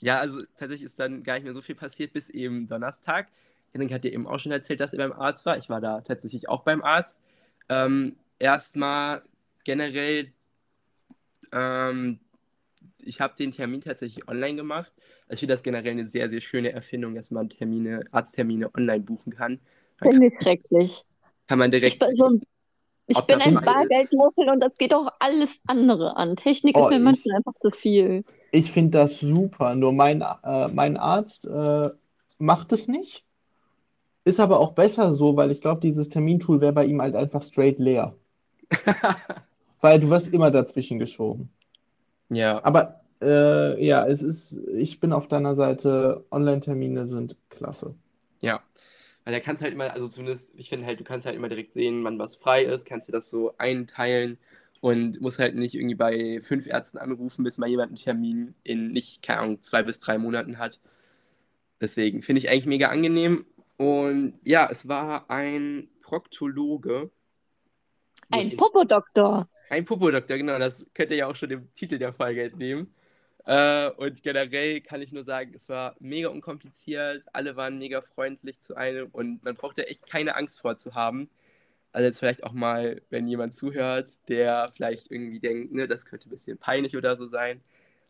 Ja, also tatsächlich ist dann gar nicht mehr so viel passiert bis eben Donnerstag. Henrik hat dir eben auch schon erzählt, dass er beim Arzt war. Ich war da tatsächlich auch beim Arzt. Ähm, erstmal generell, ähm, ich habe den Termin tatsächlich online gemacht. Also ich finde das generell eine sehr, sehr schöne Erfindung, dass man Termine, Arzttermine online buchen kann. Finde ich schrecklich. kann man Ich direkt bin, so ein, ich bin ein. Bargeldmuffel und das geht auch alles andere an. Technik Oh, ist mir ich- manchmal einfach zu viel. Ich finde das super. Nur mein, äh, mein Arzt äh, macht es nicht. Ist aber auch besser so, weil ich glaube, dieses Termintool wäre bei ihm halt einfach straight leer. Weil du wirst immer dazwischen geschoben. ja, Aber äh, ja, es ist, ich bin auf deiner Seite. Online-Termine sind klasse. Ja, weil da kannst du halt immer, also zumindest, ich finde halt, du kannst halt immer direkt sehen, wann was frei ist, kannst du das so einteilen und musst halt nicht irgendwie bei fünf Ärzten anrufen, bis mal jemand einen Termin in nicht, keine Ahnung, zwei bis drei Monaten hat. Deswegen finde ich eigentlich mega angenehm. Und ja, es war ein Proktologe. Ein Popodoktor. Ein Popodoktor, genau, das könnt ihr ja auch schon im Titel der Folge entnehmen. Äh, und generell kann ich nur sagen, es war mega unkompliziert, alle waren mega freundlich zu einem und man brauchte echt keine Angst vor zu haben. Also jetzt vielleicht auch mal, wenn jemand zuhört, der vielleicht irgendwie denkt, ne, das könnte ein bisschen peinlich oder so sein.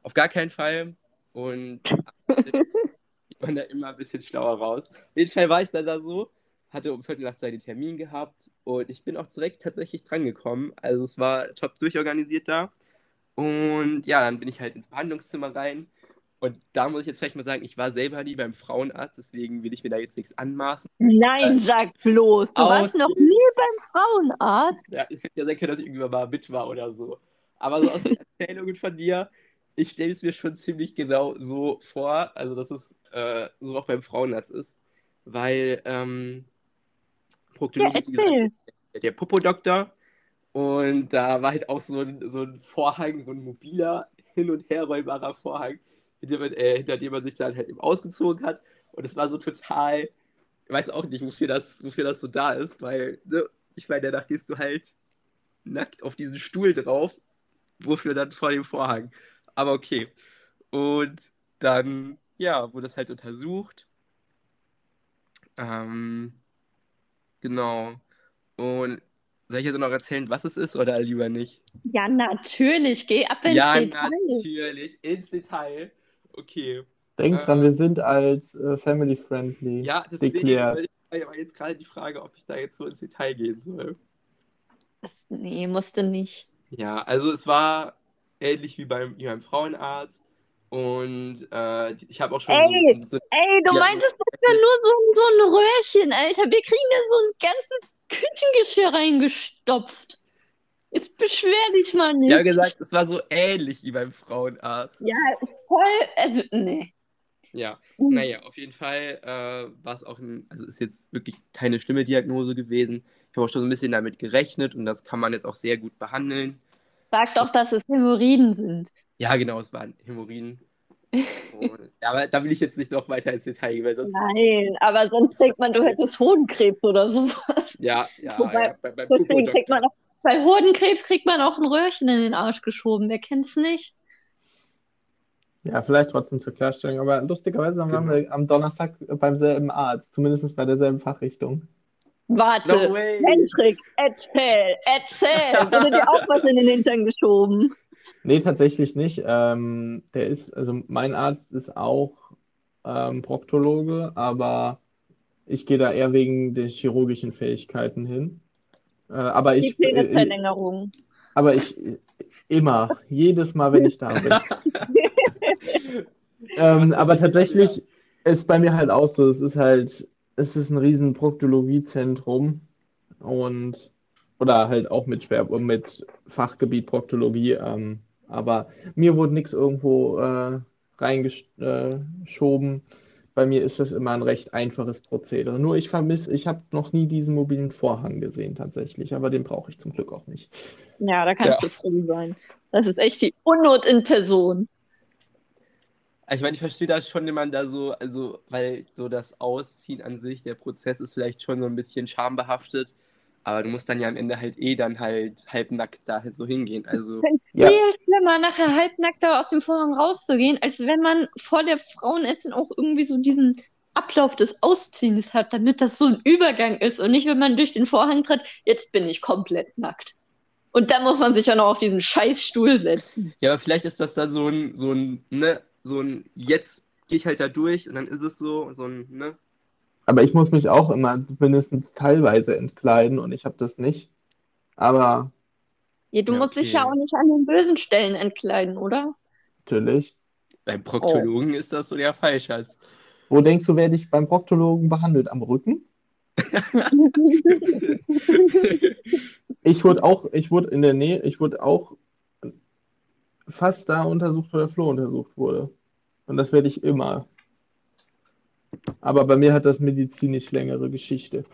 Auf gar keinen Fall. Und geht man da immer ein bisschen schlauer raus. Auf jeden Fall war ich dann da so, hatte um Viertel nach zwei den Termin gehabt und ich bin auch direkt tatsächlich drangekommen. Also es war top durchorganisiert da. Und ja, dann bin ich halt ins Behandlungszimmer rein. Und da muss ich jetzt vielleicht mal sagen, ich war selber nie beim Frauenarzt, deswegen will ich mir da jetzt nichts anmaßen. Nein, Äh, sag bloß. Du warst noch nie beim Frauenarzt. Ja, es hätte ja sein können, dass ich irgendwann mal mit war oder so. Aber so aus den Erzählungen von dir, ich stelle es mir schon ziemlich genau so vor, also dass es äh, so auch beim Frauenarzt ist. Weil ähm, Proktologe Ja, ist, der, der Popodoktor. Und da war halt auch so ein, so ein Vorhang, so ein mobiler, hin- und herräumbarer Vorhang, hinter, man- äh, hinter dem man sich dann halt eben ausgezogen hat. Und es war so total, ich weiß auch nicht, wofür das, wofür das so da ist, weil, ne, ich meine, danach gehst du halt nackt auf diesen Stuhl drauf, wofür dann vor dem Vorhang. Aber okay. Und dann, ja, wurde das halt untersucht. Ähm, genau. Und soll ich jetzt noch erzählen, was es ist oder lieber nicht? Ja, natürlich. Geh ab ins ja, Detail. natürlich. Ins Detail. Okay. Denk Äh. dran, wir sind als äh, family friendly. Ja, deswegen Deklärt. war jetzt gerade die Frage, ob ich da jetzt so ins Detail gehen soll. Nee, musste nicht. Ja, also es war ähnlich wie beim, wie beim Frauenarzt. Und äh, ich habe auch schon Ey! so, so Ey, du Ja, meintest das wäre nur so, ein- so ein Röhrchen, Alter. Wir kriegen da so ein ganzes Küchengeschirr reingestopft. Jetzt beschwer dich mal nicht. Ich habe gesagt, es war so ähnlich wie beim Frauenarzt. Ja, voll. Also, nee. Ja, naja, auf jeden Fall äh, war es auch, ein, also ist jetzt wirklich keine schlimme Diagnose gewesen. Ich habe auch schon so ein bisschen damit gerechnet und das kann man jetzt auch sehr gut behandeln. Sag doch, dass es Hämorrhoiden sind. Ja, genau, es waren Hämorrhoiden. Und, aber da will ich jetzt nicht noch weiter ins Detail gehen, weil sonst. Nein, aber sonst denkt man, du hättest Hodenkrebs oder sowas. Ja, ja, Wobei, ja bei, beim Deswegen kriegt man auch, bei Hodenkrebs kriegt man auch ein Röhrchen in den Arsch geschoben. Wer kennt's nicht? Ja, vielleicht trotzdem zur Klarstellung, aber lustigerweise waren Genau. wir am Donnerstag beim selben Arzt, zumindest bei derselben Fachrichtung. Warte, No! Hendrik, erzähl, erzähl. Wurde dir auch was in den Hintern geschoben? Nee, tatsächlich nicht. Ähm, der ist, also mein Arzt ist auch ähm, Proktologe, aber ich gehe da eher wegen der chirurgischen Fähigkeiten hin. Äh, aber Die ich, äh, Penisverlängerung. aber ich immer, jedes Mal, wenn ich da bin. Ähm, aber tatsächlich ist bei mir halt auch so, es ist halt, es ist ein riesen Proktologiezentrum und oder halt auch mit Schwer mit Fachgebiet Proktologie, ähm, aber mir wurde nichts irgendwo äh, reingeschoben. Bei mir ist das immer ein recht einfaches Prozedere. Nur ich vermisse, ich habe noch nie diesen mobilen Vorhang gesehen tatsächlich, aber den brauche ich zum Glück auch nicht. Ja, da kannst Ja. du froh sein. Das ist echt die Unnot in Person. Ich meine, ich verstehe das schon, wenn man da so, also, weil so das Ausziehen an sich, der Prozess ist vielleicht schon so ein bisschen schambehaftet, aber du musst dann ja am Ende halt eh dann halt halbnackt da halt so hingehen. Also, Ja. Viel schlimmer, nachher halbnackt da aus dem Vorhang rauszugehen, als wenn man vor der Frauenärztin auch irgendwie so diesen Ablauf des Ausziehens hat, damit das so ein Übergang ist und nicht, wenn man durch den Vorhang tritt, jetzt bin ich komplett nackt. Und dann muss man sich ja noch auf diesen Scheißstuhl setzen. ja, aber vielleicht ist das dann so ein, so ein, ne, so ein, jetzt gehe ich halt da durch und dann ist es so, so ein, ne? Aber ich muss mich auch immer mindestens teilweise entkleiden und ich habe das nicht. Aber Ja, du Ja, musst dich okay. ja auch nicht an den bösen Stellen entkleiden, oder? natürlich. Beim Proktologen ist das so der Fallschatz. Wo denkst du, werde ich beim Proktologen behandelt? Am Rücken? Ich wurde auch, ich wurde in der Nähe, ich wurde auch fast da untersucht, wo der Flo untersucht wurde. Und das werde ich immer. Aber bei mir hat das medizinisch längere Geschichte.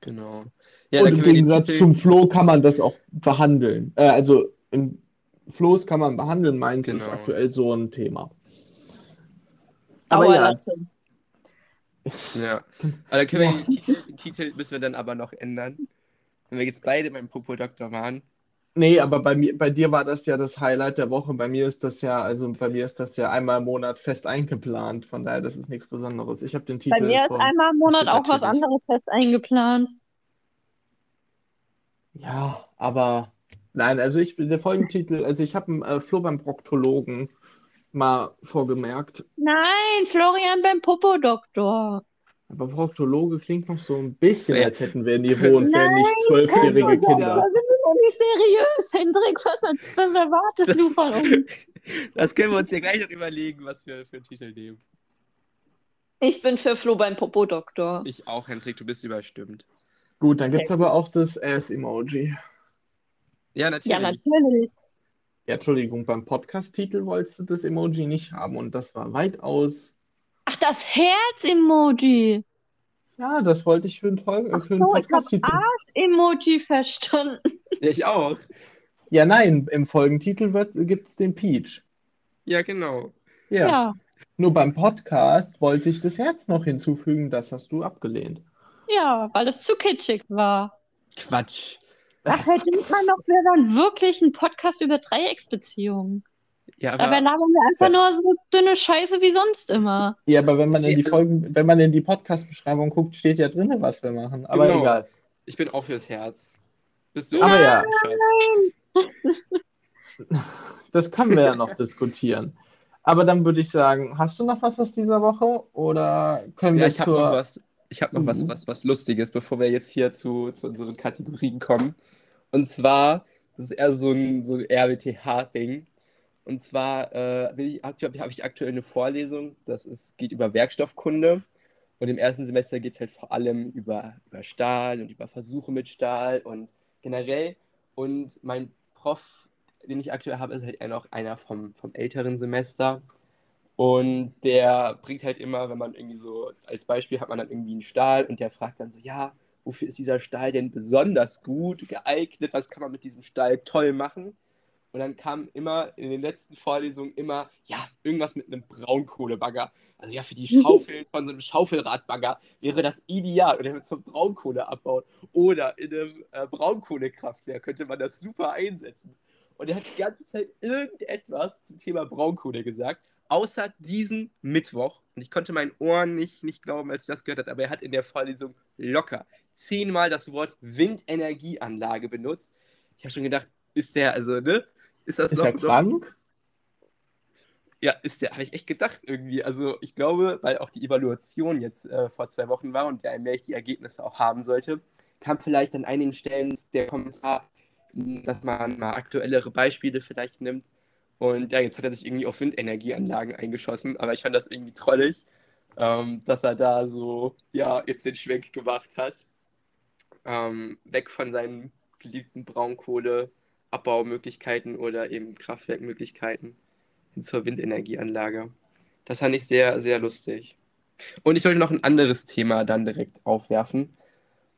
genau. Ja, Und im Gegensatz Titel. zum Flo kann man das auch behandeln. Äh, also im Floß kann man behandeln, meint Genau. ist aktuell so ein Thema. Aber ja, Latte. Ja. Aber dann können wir den Titel, den Titel müssen wir dann aber noch ändern. Wenn wir jetzt beide beim Popo-Doktor waren. Nee, aber bei mir, bei dir war das ja das Highlight der Woche. Bei mir ist das ja, also bei mir ist das ja einmal im Monat fest eingeplant. Von daher, das ist nichts Besonderes. Ich habe den Titel Bei mir ist von, einmal im Monat auch was anderes fest eingeplant. ja, aber nein, also ich der Folgentitel, also ich habe einen äh, Flo beim Proktologen mal vorgemerkt. Nein, Florian beim Popodoktor. Aber Proktologe klingt noch so ein bisschen, als hätten wir in die hohen Nein, nicht zwölfjährige Kinder. Doch nicht seriös, Hendrik. Was, was erwartest du von uns? Das können wir uns ja gleich noch überlegen, was wir für einen Titel nehmen. Ich bin für Flo beim Popo-Doktor. Ich auch, Hendrik, du bist überstimmt. Gut, dann gibt es aber auch das Ass-Emoji. Ja, natürlich. Ja, natürlich. Ja, Entschuldigung, beim Podcast-Titel wolltest du das Emoji nicht haben und das war weitaus. Ach, das Herz-Emoji. Ja, das wollte ich für einen, Tol- äh, für einen So, ich habe Podcast-Titel. Arsch-Emoji verstanden. Ja, ich auch. Ja, nein, im Folgentitel gibt es den Peach. Ja, genau. Ja. Ja, Nur beim Podcast wollte ich das Herz noch hinzufügen, das hast du abgelehnt. ja, weil es zu kitschig war. Quatsch. Ach, hätte man doch, wir dann wirklich ein Podcast über Dreiecksbeziehungen. Ja, Dabei aber labern wir einfach nur so dünne Scheiße wie sonst immer. Ja, aber wenn man in die. Folgen, wenn man in die Podcast-Beschreibung guckt, steht ja drin, was wir machen. Aber Genau. egal. ich bin auch fürs Herz. Bist du Aber ja. Das können wir ja noch diskutieren. Aber dann würde ich sagen, hast du noch was aus dieser Woche? Oder können Ja, wir ich habe zur. noch was. Ich habe noch was, Mhm. was, was Lustiges, bevor wir jetzt hier zu, zu unseren Kategorien kommen. Und zwar, das ist eher so ein, so ein RWTH-Ding. Und zwar äh, habe hab ich aktuell eine Vorlesung, das ist, geht über Werkstoffkunde. Und im ersten Semester geht es halt vor allem über, über Stahl und über Versuche mit Stahl und generell. Und mein Prof, den ich aktuell habe, ist halt noch einer vom, vom älteren Semester. Und der bringt halt immer, wenn man irgendwie so, als Beispiel hat man dann irgendwie einen Stahl und der fragt dann so, ja, wofür ist dieser Stahl denn besonders gut geeignet? Was kann man mit diesem Stahl toll machen? Und dann kam immer in den letzten Vorlesungen immer, ja, irgendwas mit einem Braunkohlebagger. Also ja, für die Schaufeln von so einem Schaufelradbagger wäre das ideal. Und er wird zum Braunkohle abbaut. Oder in einem äh, Braunkohlekraftwerk könnte man das super einsetzen. Und er hat die ganze Zeit irgendetwas zum Thema Braunkohle gesagt, außer diesen Mittwoch. Und ich konnte meinen Ohren nicht, nicht glauben, als ich das gehört habe, aber er hat in der Vorlesung locker zehnmal das Wort Windenergieanlage benutzt. Ich habe schon gedacht, ist der, also, ne? Ist das Ist noch, er noch krank? ja, ist der, habe ich echt gedacht irgendwie. Also ich glaube, weil auch die Evaluation jetzt äh, vor zwei Wochen war und der allmählich die Ergebnisse auch haben sollte, kam vielleicht an einigen Stellen der Kommentar, dass man mal aktuellere Beispiele vielleicht nimmt. Und ja, jetzt hat er sich irgendwie auf Windenergieanlagen eingeschossen, aber ich fand das irgendwie trollig, ähm, dass er da so, ja, jetzt den Schwenk gemacht hat. Ähm, weg von seinen geliebten Braunkohleabbaumöglichkeiten oder eben Kraftwerkmöglichkeiten hin zur Windenergieanlage. Das fand ich sehr, sehr lustig. Und ich wollte noch ein anderes Thema dann direkt aufwerfen.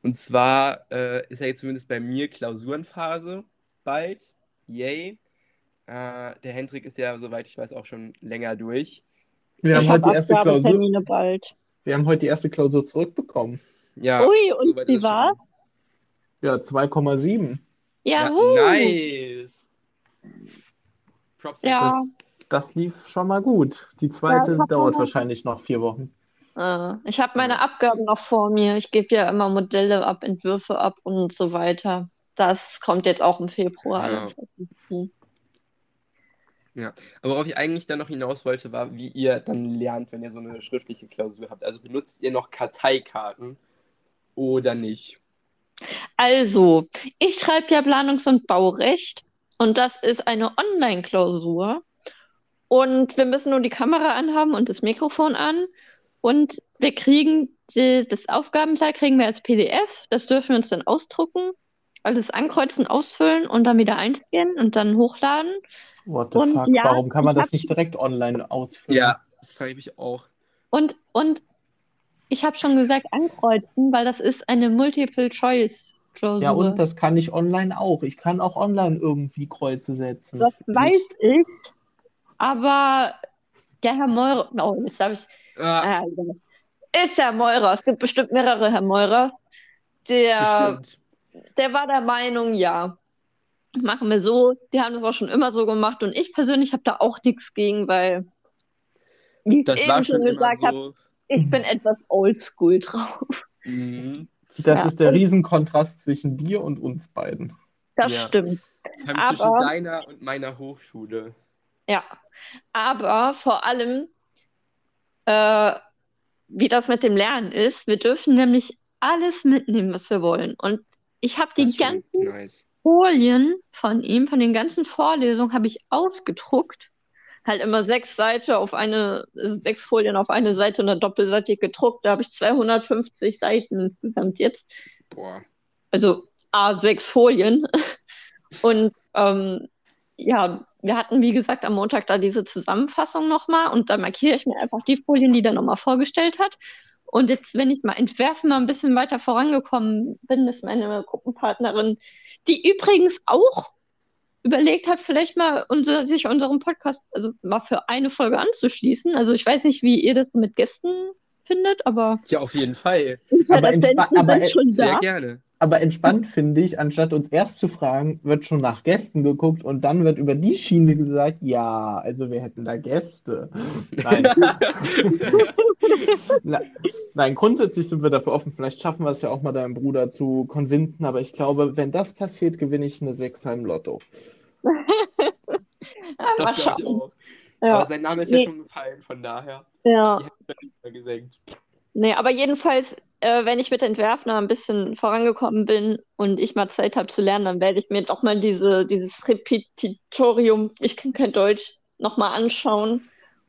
Und zwar äh, ist ja jetzt zumindest bei mir Klausurenphase bald. Yay. Äh, der Hendrik ist ja, soweit ich weiß, auch schon länger durch. Wir haben ich heute habe die erste Klausur. Bald. Wir haben heute die erste Klausur zurückbekommen. Ja, Ui, und wie schon. war's? Ja, 2,7. Ja, Ja, uh. nice. Props. Ja. Das lief schon mal gut. Die zweite das hat dauert wahrscheinlich noch vier Wochen. Äh, ich habe meine Abgaben noch vor mir. Ich gebe ja immer Modelle ab, Entwürfe ab und so weiter. Das kommt jetzt auch im Februar. Ja. mich zu. Aber worauf ich eigentlich dann noch hinaus wollte, war, wie ihr dann lernt, wenn ihr so eine schriftliche Klausur habt. Also benutzt ihr noch Karteikarten oder nicht? Also, ich schreibe ja Planungs- und Baurecht und das ist eine Online-Klausur. Und wir müssen nur die Kamera anhaben und das Mikrofon an. Und wir kriegen die, das Aufgabenblatt kriegen wir als PDF. Das dürfen wir uns dann ausdrucken, alles ankreuzen, ausfüllen und dann wieder einscannen und dann hochladen. What the Und fuck? ja, Warum kann man das nicht direkt online ausfüllen? Ja, frage ich mich auch. Und, und ich habe schon gesagt, ankreuzen, weil das ist eine Multiple-Choice-Klausur. Ja, und das kann ich online auch. Ich kann auch online irgendwie Kreuze setzen. Das weiß ich, aber der Herr Meurer, oh, jetzt habe ich, Ah, ah, egal. ist Herr Meurer, es gibt bestimmt mehrere Herr Meurer, der, bestimmt. der war der Meinung, ja, machen wir so, die haben das auch schon immer so gemacht und ich persönlich habe da auch nichts gegen, weil, wie ich Das eben war schon gesagt habe, so. Ich bin etwas oldschool drauf. Mhm. Das Ja. ist der Riesenkontrast zwischen dir und uns beiden. Das Ja. stimmt. Allem zwischen Aber- deiner und meiner Hochschule. Ja, aber vor allem, äh, wie das mit dem Lernen ist, wir dürfen nämlich alles mitnehmen, was wir wollen. Und ich habe die ganzen nice. Folien von ihm, von den ganzen Vorlesungen, habe ich ausgedruckt. Halt immer sechs Seiten auf eine, sechs Folien auf eine Seite und eine doppelseitig gedruckt. Da habe ich 250 Seiten insgesamt jetzt. Boah. Also A6 Folien. Und ähm, ja, wir hatten, wie gesagt, am Montag da diese Zusammenfassung nochmal und da markiere ich mir einfach die Folien, die er nochmal vorgestellt hat. Und jetzt, wenn ich mal entwerfen mal ein bisschen weiter vorangekommen bin, ist meine Gruppenpartnerin, die übrigens auch überlegt hat, vielleicht mal unser, sich unserem Podcast, also mal für eine Folge anzuschließen. Also ich weiß nicht, wie ihr das mit Gästen findet, aber. Ja, auf jeden Fall. Aber, aber sind schon Sehr da. gerne. Aber entspannt finde ich, anstatt uns erst zu fragen, wird schon nach Gästen geguckt und dann wird über die Schiene gesagt, ja, also wir hätten da Gäste. Nein. Na, nein, grundsätzlich sind wir dafür offen. Vielleicht schaffen wir es ja auch mal deinem Bruder zu konvinzen, aber ich glaube, wenn das passiert, gewinne ich eine 6 im Lotto. Das glaube ich auch. Ja. Aber sein Name ist Nee. ja schon gefallen, von daher. Ja. Die gesenkt. Nee, aber jedenfalls, äh, wenn ich mit Entwerfen noch ein bisschen vorangekommen bin und ich mal Zeit habe zu lernen, dann werde ich mir doch mal diese, dieses Repetitorium, ich kann kein Deutsch, nochmal anschauen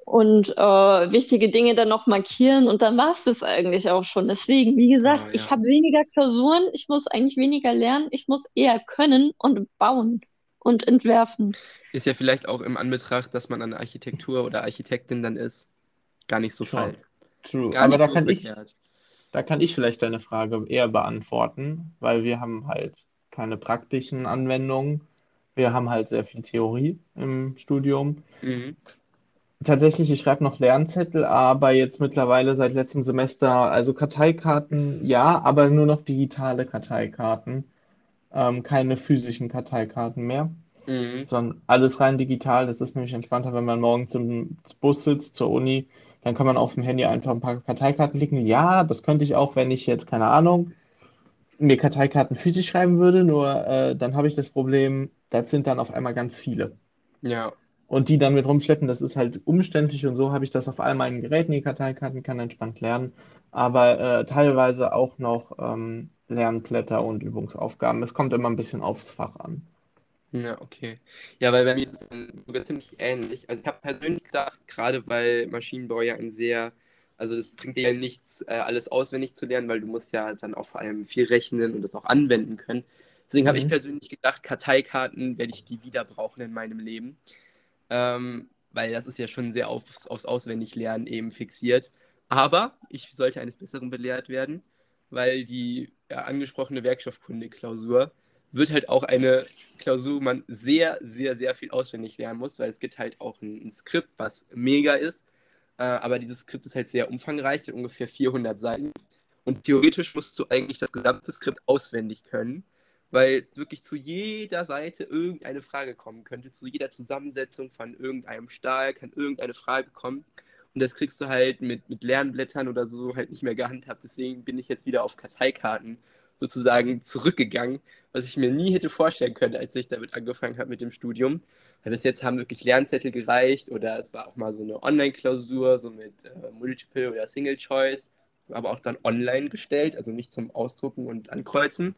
und äh, wichtige Dinge dann noch markieren und dann war es das eigentlich auch schon. Deswegen, wie gesagt, Ah, ich ja. habe weniger Klausuren, ich muss eigentlich weniger lernen, ich muss eher können und bauen und entwerfen. Ist ja vielleicht auch im Anbetracht, dass man eine Architektur oder Architektin dann ist, gar nicht so falsch. True. Gar Aber nicht da so kann ich. Da kann ich vielleicht deine Frage eher beantworten, weil wir haben halt keine praktischen Anwendungen. Wir haben halt sehr viel Theorie im Studium. Mhm. Tatsächlich, ich schreibe noch Lernzettel, aber jetzt mittlerweile seit letztem Semester, also Karteikarten, ja, aber nur noch digitale Karteikarten, ähm, keine physischen Karteikarten mehr, Mhm. sondern alles rein digital. Das ist nämlich entspannter, wenn man morgens im Bus sitzt zur Uni, dann kann man auf dem Handy einfach ein paar Karteikarten klicken. Ja, das könnte ich auch, wenn ich jetzt, keine Ahnung, mir Karteikarten physisch schreiben würde, nur äh, dann habe ich das Problem, das sind dann auf einmal ganz viele. Ja. Und die dann mit rumschleppen, das ist halt umständlich und so habe ich das auf all meinen Geräten, die Karteikarten, kann entspannt lernen. Aber äh, teilweise auch noch ähm, Lernblätter und Übungsaufgaben. Es kommt immer ein bisschen aufs Fach an. Ja, okay. Ja, weil bei mir ist es dann sogar ziemlich ähnlich. Also ich habe persönlich gedacht, gerade weil Maschinenbau ja ein sehr, also das bringt dir ja nichts, äh, alles auswendig zu lernen, weil du musst ja dann auch vor allem viel rechnen und das auch anwenden können. Deswegen habe ich Mhm. persönlich gedacht, Karteikarten werde ich die wieder brauchen in meinem Leben. Ähm, weil das ist ja schon sehr aufs, aufs Auswendiglernen eben fixiert. Aber ich sollte eines Besseren belehrt werden, weil die ja, angesprochene Werkstoffkunde-Klausur wird halt auch eine Klausur, wo man sehr, sehr, sehr viel auswendig lernen muss, weil es gibt halt auch ein, ein Skript, was mega ist. Äh, aber dieses Skript ist halt sehr umfangreich, hat ungefähr 400 Seiten. Und theoretisch musst du eigentlich das gesamte Skript auswendig können, weil wirklich zu jeder Seite irgendeine Frage kommen könnte. Zu jeder Zusammensetzung von irgendeinem Stahl kann irgendeine Frage kommen. Und das kriegst du halt mit, mit Lernblättern oder so halt nicht mehr gehandhabt. Deswegen bin ich jetzt wieder auf Karteikarten sozusagen zurückgegangen, was ich mir nie hätte vorstellen können, als ich damit angefangen habe mit dem Studium. Weil bis jetzt haben wirklich Lernzettel gereicht oder es war auch mal so eine Online-Klausur, so mit äh, Multiple oder Single Choice, aber auch dann online gestellt, also nicht zum Ausdrucken und Ankreuzen,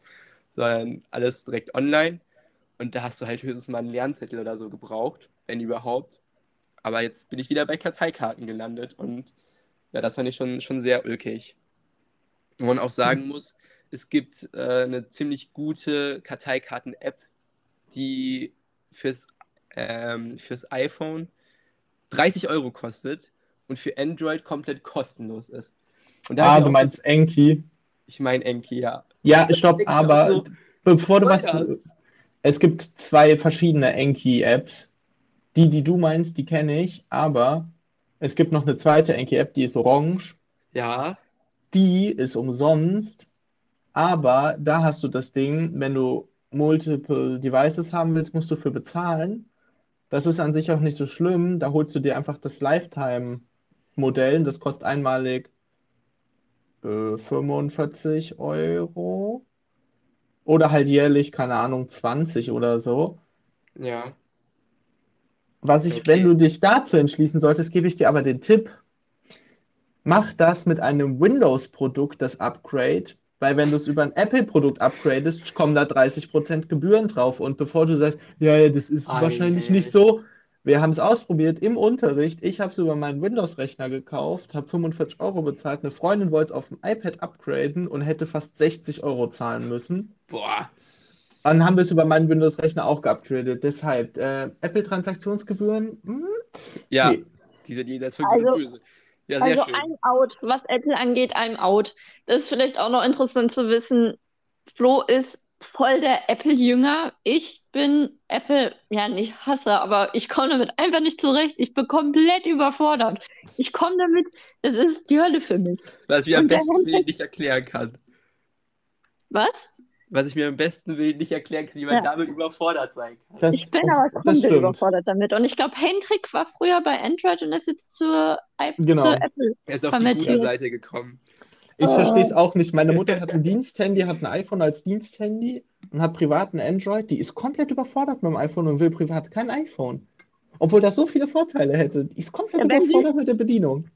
sondern alles direkt online. Und da hast du halt höchstens mal einen Lernzettel oder so gebraucht, wenn überhaupt. Aber jetzt bin ich wieder bei Karteikarten gelandet und ja, das fand ich schon, schon sehr ulkig. Wo man auch sagen muss, es gibt äh, eine ziemlich gute Karteikarten-App, die fürs, ähm, fürs iPhone 30 Euro kostet und für Android komplett kostenlos ist. Und da Ah, du meinst Enki. so, ich meine Enki, ja. Ja, stopp, aber so, bevor du was. Es gibt zwei verschiedene Enki-Apps. Die, die du meinst, die kenne ich, aber es gibt noch eine zweite Enki-App, die ist orange. Ja, Die ist umsonst, aber da hast du das Ding, wenn du multiple Devices haben willst, musst du für bezahlen. Das ist an sich auch nicht so schlimm. Da holst du dir einfach das Lifetime-Modell. Das kostet einmalig äh, 45 Euro. Oder halt jährlich, keine Ahnung, 20 oder so. ja. Was ich, Okay. wenn du dich dazu entschließen solltest, gebe ich dir aber den Tipp. Mach das mit einem Windows-Produkt, das Upgrade, Weil wenn du es über ein Apple-Produkt upgradest, kommen da 30% Gebühren drauf. Und bevor du sagst, ja, ja, das ist Ei, wahrscheinlich ei, nicht so. Wir haben es ausprobiert im Unterricht. Ich habe es über meinen Windows-Rechner gekauft, habe 45 Euro bezahlt. Eine Freundin wollte es auf dem iPad upgraden und hätte fast 60 Euro zahlen müssen. Boah. Dann haben wir es über meinen Windows-Rechner auch geupgradet. Deshalb, äh, Apple-Transaktionsgebühren, hm, Ja, nee. diese jenseits von Also- Böse. Ja, sehr Also schön. I'm out, was Apple angeht, I'm out. Das ist vielleicht auch noch interessant zu wissen. Flo ist voll der Apple-Jünger. Ich bin Apple, ja, nicht Hasser, aber ich komme damit einfach nicht zurecht. Ich bin komplett überfordert. Ich komme damit, das ist die Hölle für mich. Was ich mir am besten nicht erklären kann. Was? Was ich mir am besten Willen nicht erklären kann, wie man Ja. damit überfordert sein kann. Das, Ich bin aber komplett überfordert damit. Und ich glaube, Hendrik war früher bei Android und ist jetzt zur, Genau. zur Apple. Er ist auf die Konvertiert. gute Seite gekommen. Ich Oh. verstehe es auch nicht. Meine Mutter hat ein Diensthandy, hat ein iPhone als Diensthandy und hat privat ein Android. Die ist komplett überfordert mit dem iPhone und will privat kein iPhone. Obwohl das so viele Vorteile hätte. Die ist komplett Ja, wenn sie- überfordert mit der Bedienung.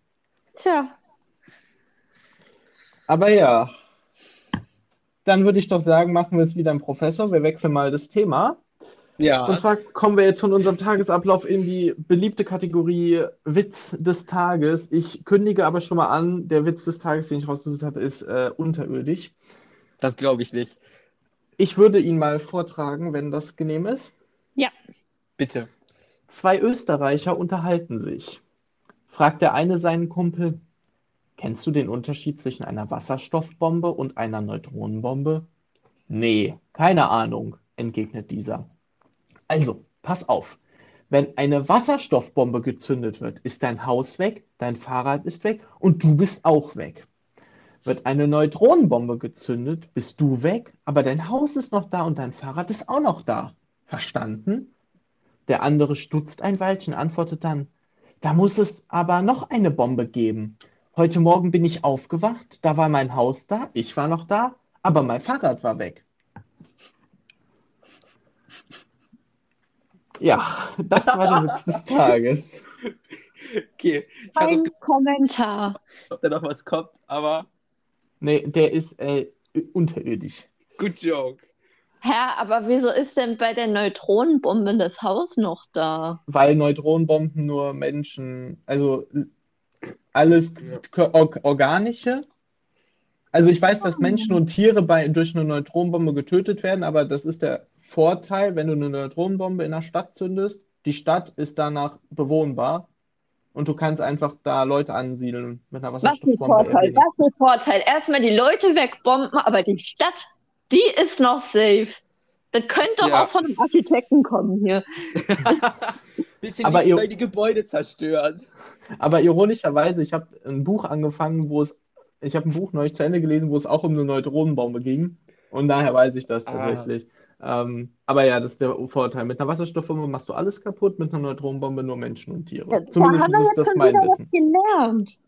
Tja, Aber ja, dann würde ich doch sagen, machen wir es wieder im Professor. Wir wechseln mal das Thema. Ja, Und zwar kommen wir jetzt von unserem Tagesablauf in die beliebte Kategorie Witz des Tages. Ich kündige aber schon mal an, der Witz des Tages, den ich rausgesucht habe, ist äh, unterirdisch. das glaube ich nicht. Ich würde ihn mal vortragen, wenn das genehm ist. Bitte. Zwei Österreicher unterhalten sich. Fragt der eine seinen Kumpel, kennst du den Unterschied zwischen einer Wasserstoffbombe und einer Neutronenbombe? Nee, keine Ahnung, entgegnet dieser. Also, pass auf. Wenn eine Wasserstoffbombe gezündet wird, ist dein Haus weg, dein Fahrrad ist weg und du bist auch weg. Wird eine Neutronenbombe gezündet, bist du weg, aber dein Haus ist noch da und dein Fahrrad ist auch noch da. Verstanden? Der andere stutzt ein Weilchen, antwortet dann, da muss es aber noch eine Bombe geben. Heute Morgen bin ich aufgewacht, da war mein Haus da, ich war noch da, aber mein Fahrrad war weg. Ja, das war der Witz des Tages. Okay, ich noch Kommentar. ob da noch was kommt, aber Nee, der ist äh, unterirdisch. good joke. Hä, aber wieso ist denn bei der Neutronenbombe das Haus noch da? Weil Neutronenbomben nur Menschen, also alles Ja. or organische. Also ich weiß, dass Menschen und Tiere bei, durch eine Neutronenbombe getötet werden, aber das ist der Vorteil, wenn du eine Neutronenbombe in der Stadt zündest. Die Stadt ist danach bewohnbar und du kannst einfach da Leute ansiedeln mit einer Was ein Wasserstoffbombe. Vorteil, was ein Vorteil. Erstmal die Leute wegbomben, aber die Stadt, die ist noch safe. Das könnte doch Ja. auch von einem Architekten kommen hier. Bitte Aber nicht die Gebäude zerstören. Aber ironischerweise, ich habe ein Buch angefangen, wo es, ich habe ein Buch neulich zu Ende gelesen, wo es auch um eine Neutronenbombe ging. Und daher weiß ich das Ah. tatsächlich. Ähm, aber ja, das ist der Vorteil. Mit einer Wasserstoffbombe machst du alles kaputt, mit einer Neutronenbombe nur Menschen und Tiere. Ja, Zumindest da haben wir ist jetzt das schon mein wieder was Wissen. gelernt.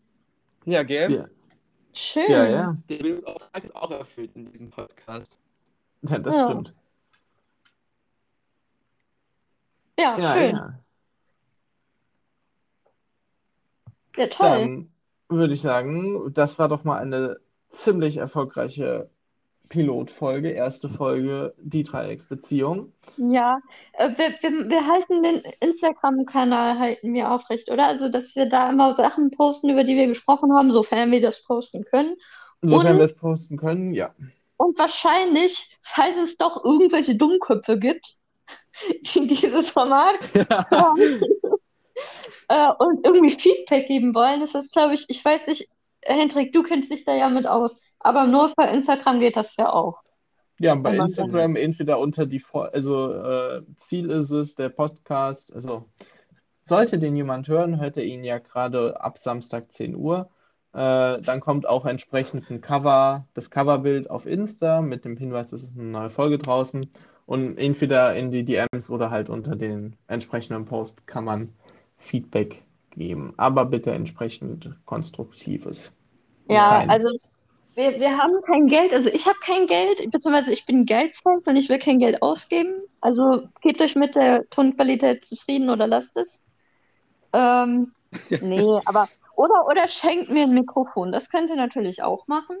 Ja, gell? Ja, Schön. ja, ja, Der Bildungsauftrag ist auch erfüllt in diesem Podcast. ja das Ja. stimmt. Ja, Ja, schön. Ja. Ja, toll. Dann würde ich sagen, das war doch mal eine ziemlich erfolgreiche Pilotfolge, erste Folge, die Dreiecksbeziehung. Ja, äh, wir, wir, wir halten den Instagram-Kanal halten wir aufrecht, oder? Also, dass wir da immer Sachen posten, über die wir gesprochen haben, sofern wir das posten können. Sofern Und- wir es posten können, ja. Und wahrscheinlich, falls es doch irgendwelche Dummköpfe gibt, die dieses Format hören, äh, und irgendwie Feedback geben wollen, ist das, glaube ich, ich weiß nicht, Hendrik, du kennst dich da ja mit aus, aber nur für Instagram geht das ja auch. Ja, bei man Instagram entweder unter die, Vor also äh, Ziel ist es, der Podcast, also sollte den jemand hören, hört er ihn ja gerade ab Samstag 10 Uhr. Äh, dann kommt auch entsprechend ein Cover, das Coverbild auf Insta mit dem Hinweis, es ist eine neue Folge draußen. Und entweder in die DMs oder halt unter den entsprechenden Post kann man Feedback geben. Aber bitte entsprechend konstruktives. Ja, Nein. also wir, wir haben kein Geld, also ich habe kein Geld, beziehungsweise ich bin geldzeig und ich will kein Geld ausgeben. Also gebt euch mit der Tonqualität zufrieden oder lasst es. Ähm, nee, aber oder, oder schenkt mir ein Mikrofon. Das könnt ihr natürlich auch machen.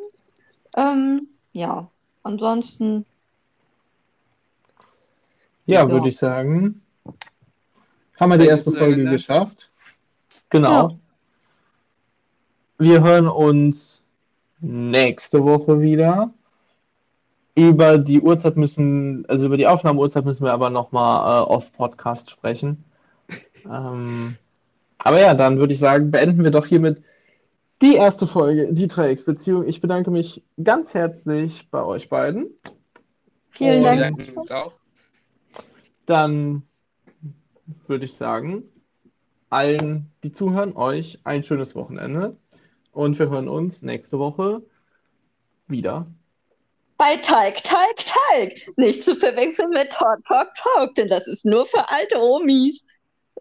Ähm, ja, ansonsten. Ja, Ja. würde ich sagen, haben wir die erste Folge zueinander? geschafft. Genau. Ja. Wir hören uns nächste Woche wieder. Über die Uhrzeit müssen, also über die Aufnahmeuhrzeit müssen wir aber nochmal äh, off-Podcast sprechen. ähm, aber ja, dann würde ich sagen, beenden wir doch hiermit die erste Folge, die Dreiecksbeziehung. Ich bedanke mich ganz herzlich bei euch beiden. Vielen Dank. danken uns auch. Dann würde ich sagen, allen, die zuhören, euch ein schönes Wochenende. Und wir hören uns nächste Woche wieder. Bei Talk, Talk, Talk. Nicht zu verwechseln mit Talk, Talk, Talk, denn das ist nur für alte Omis.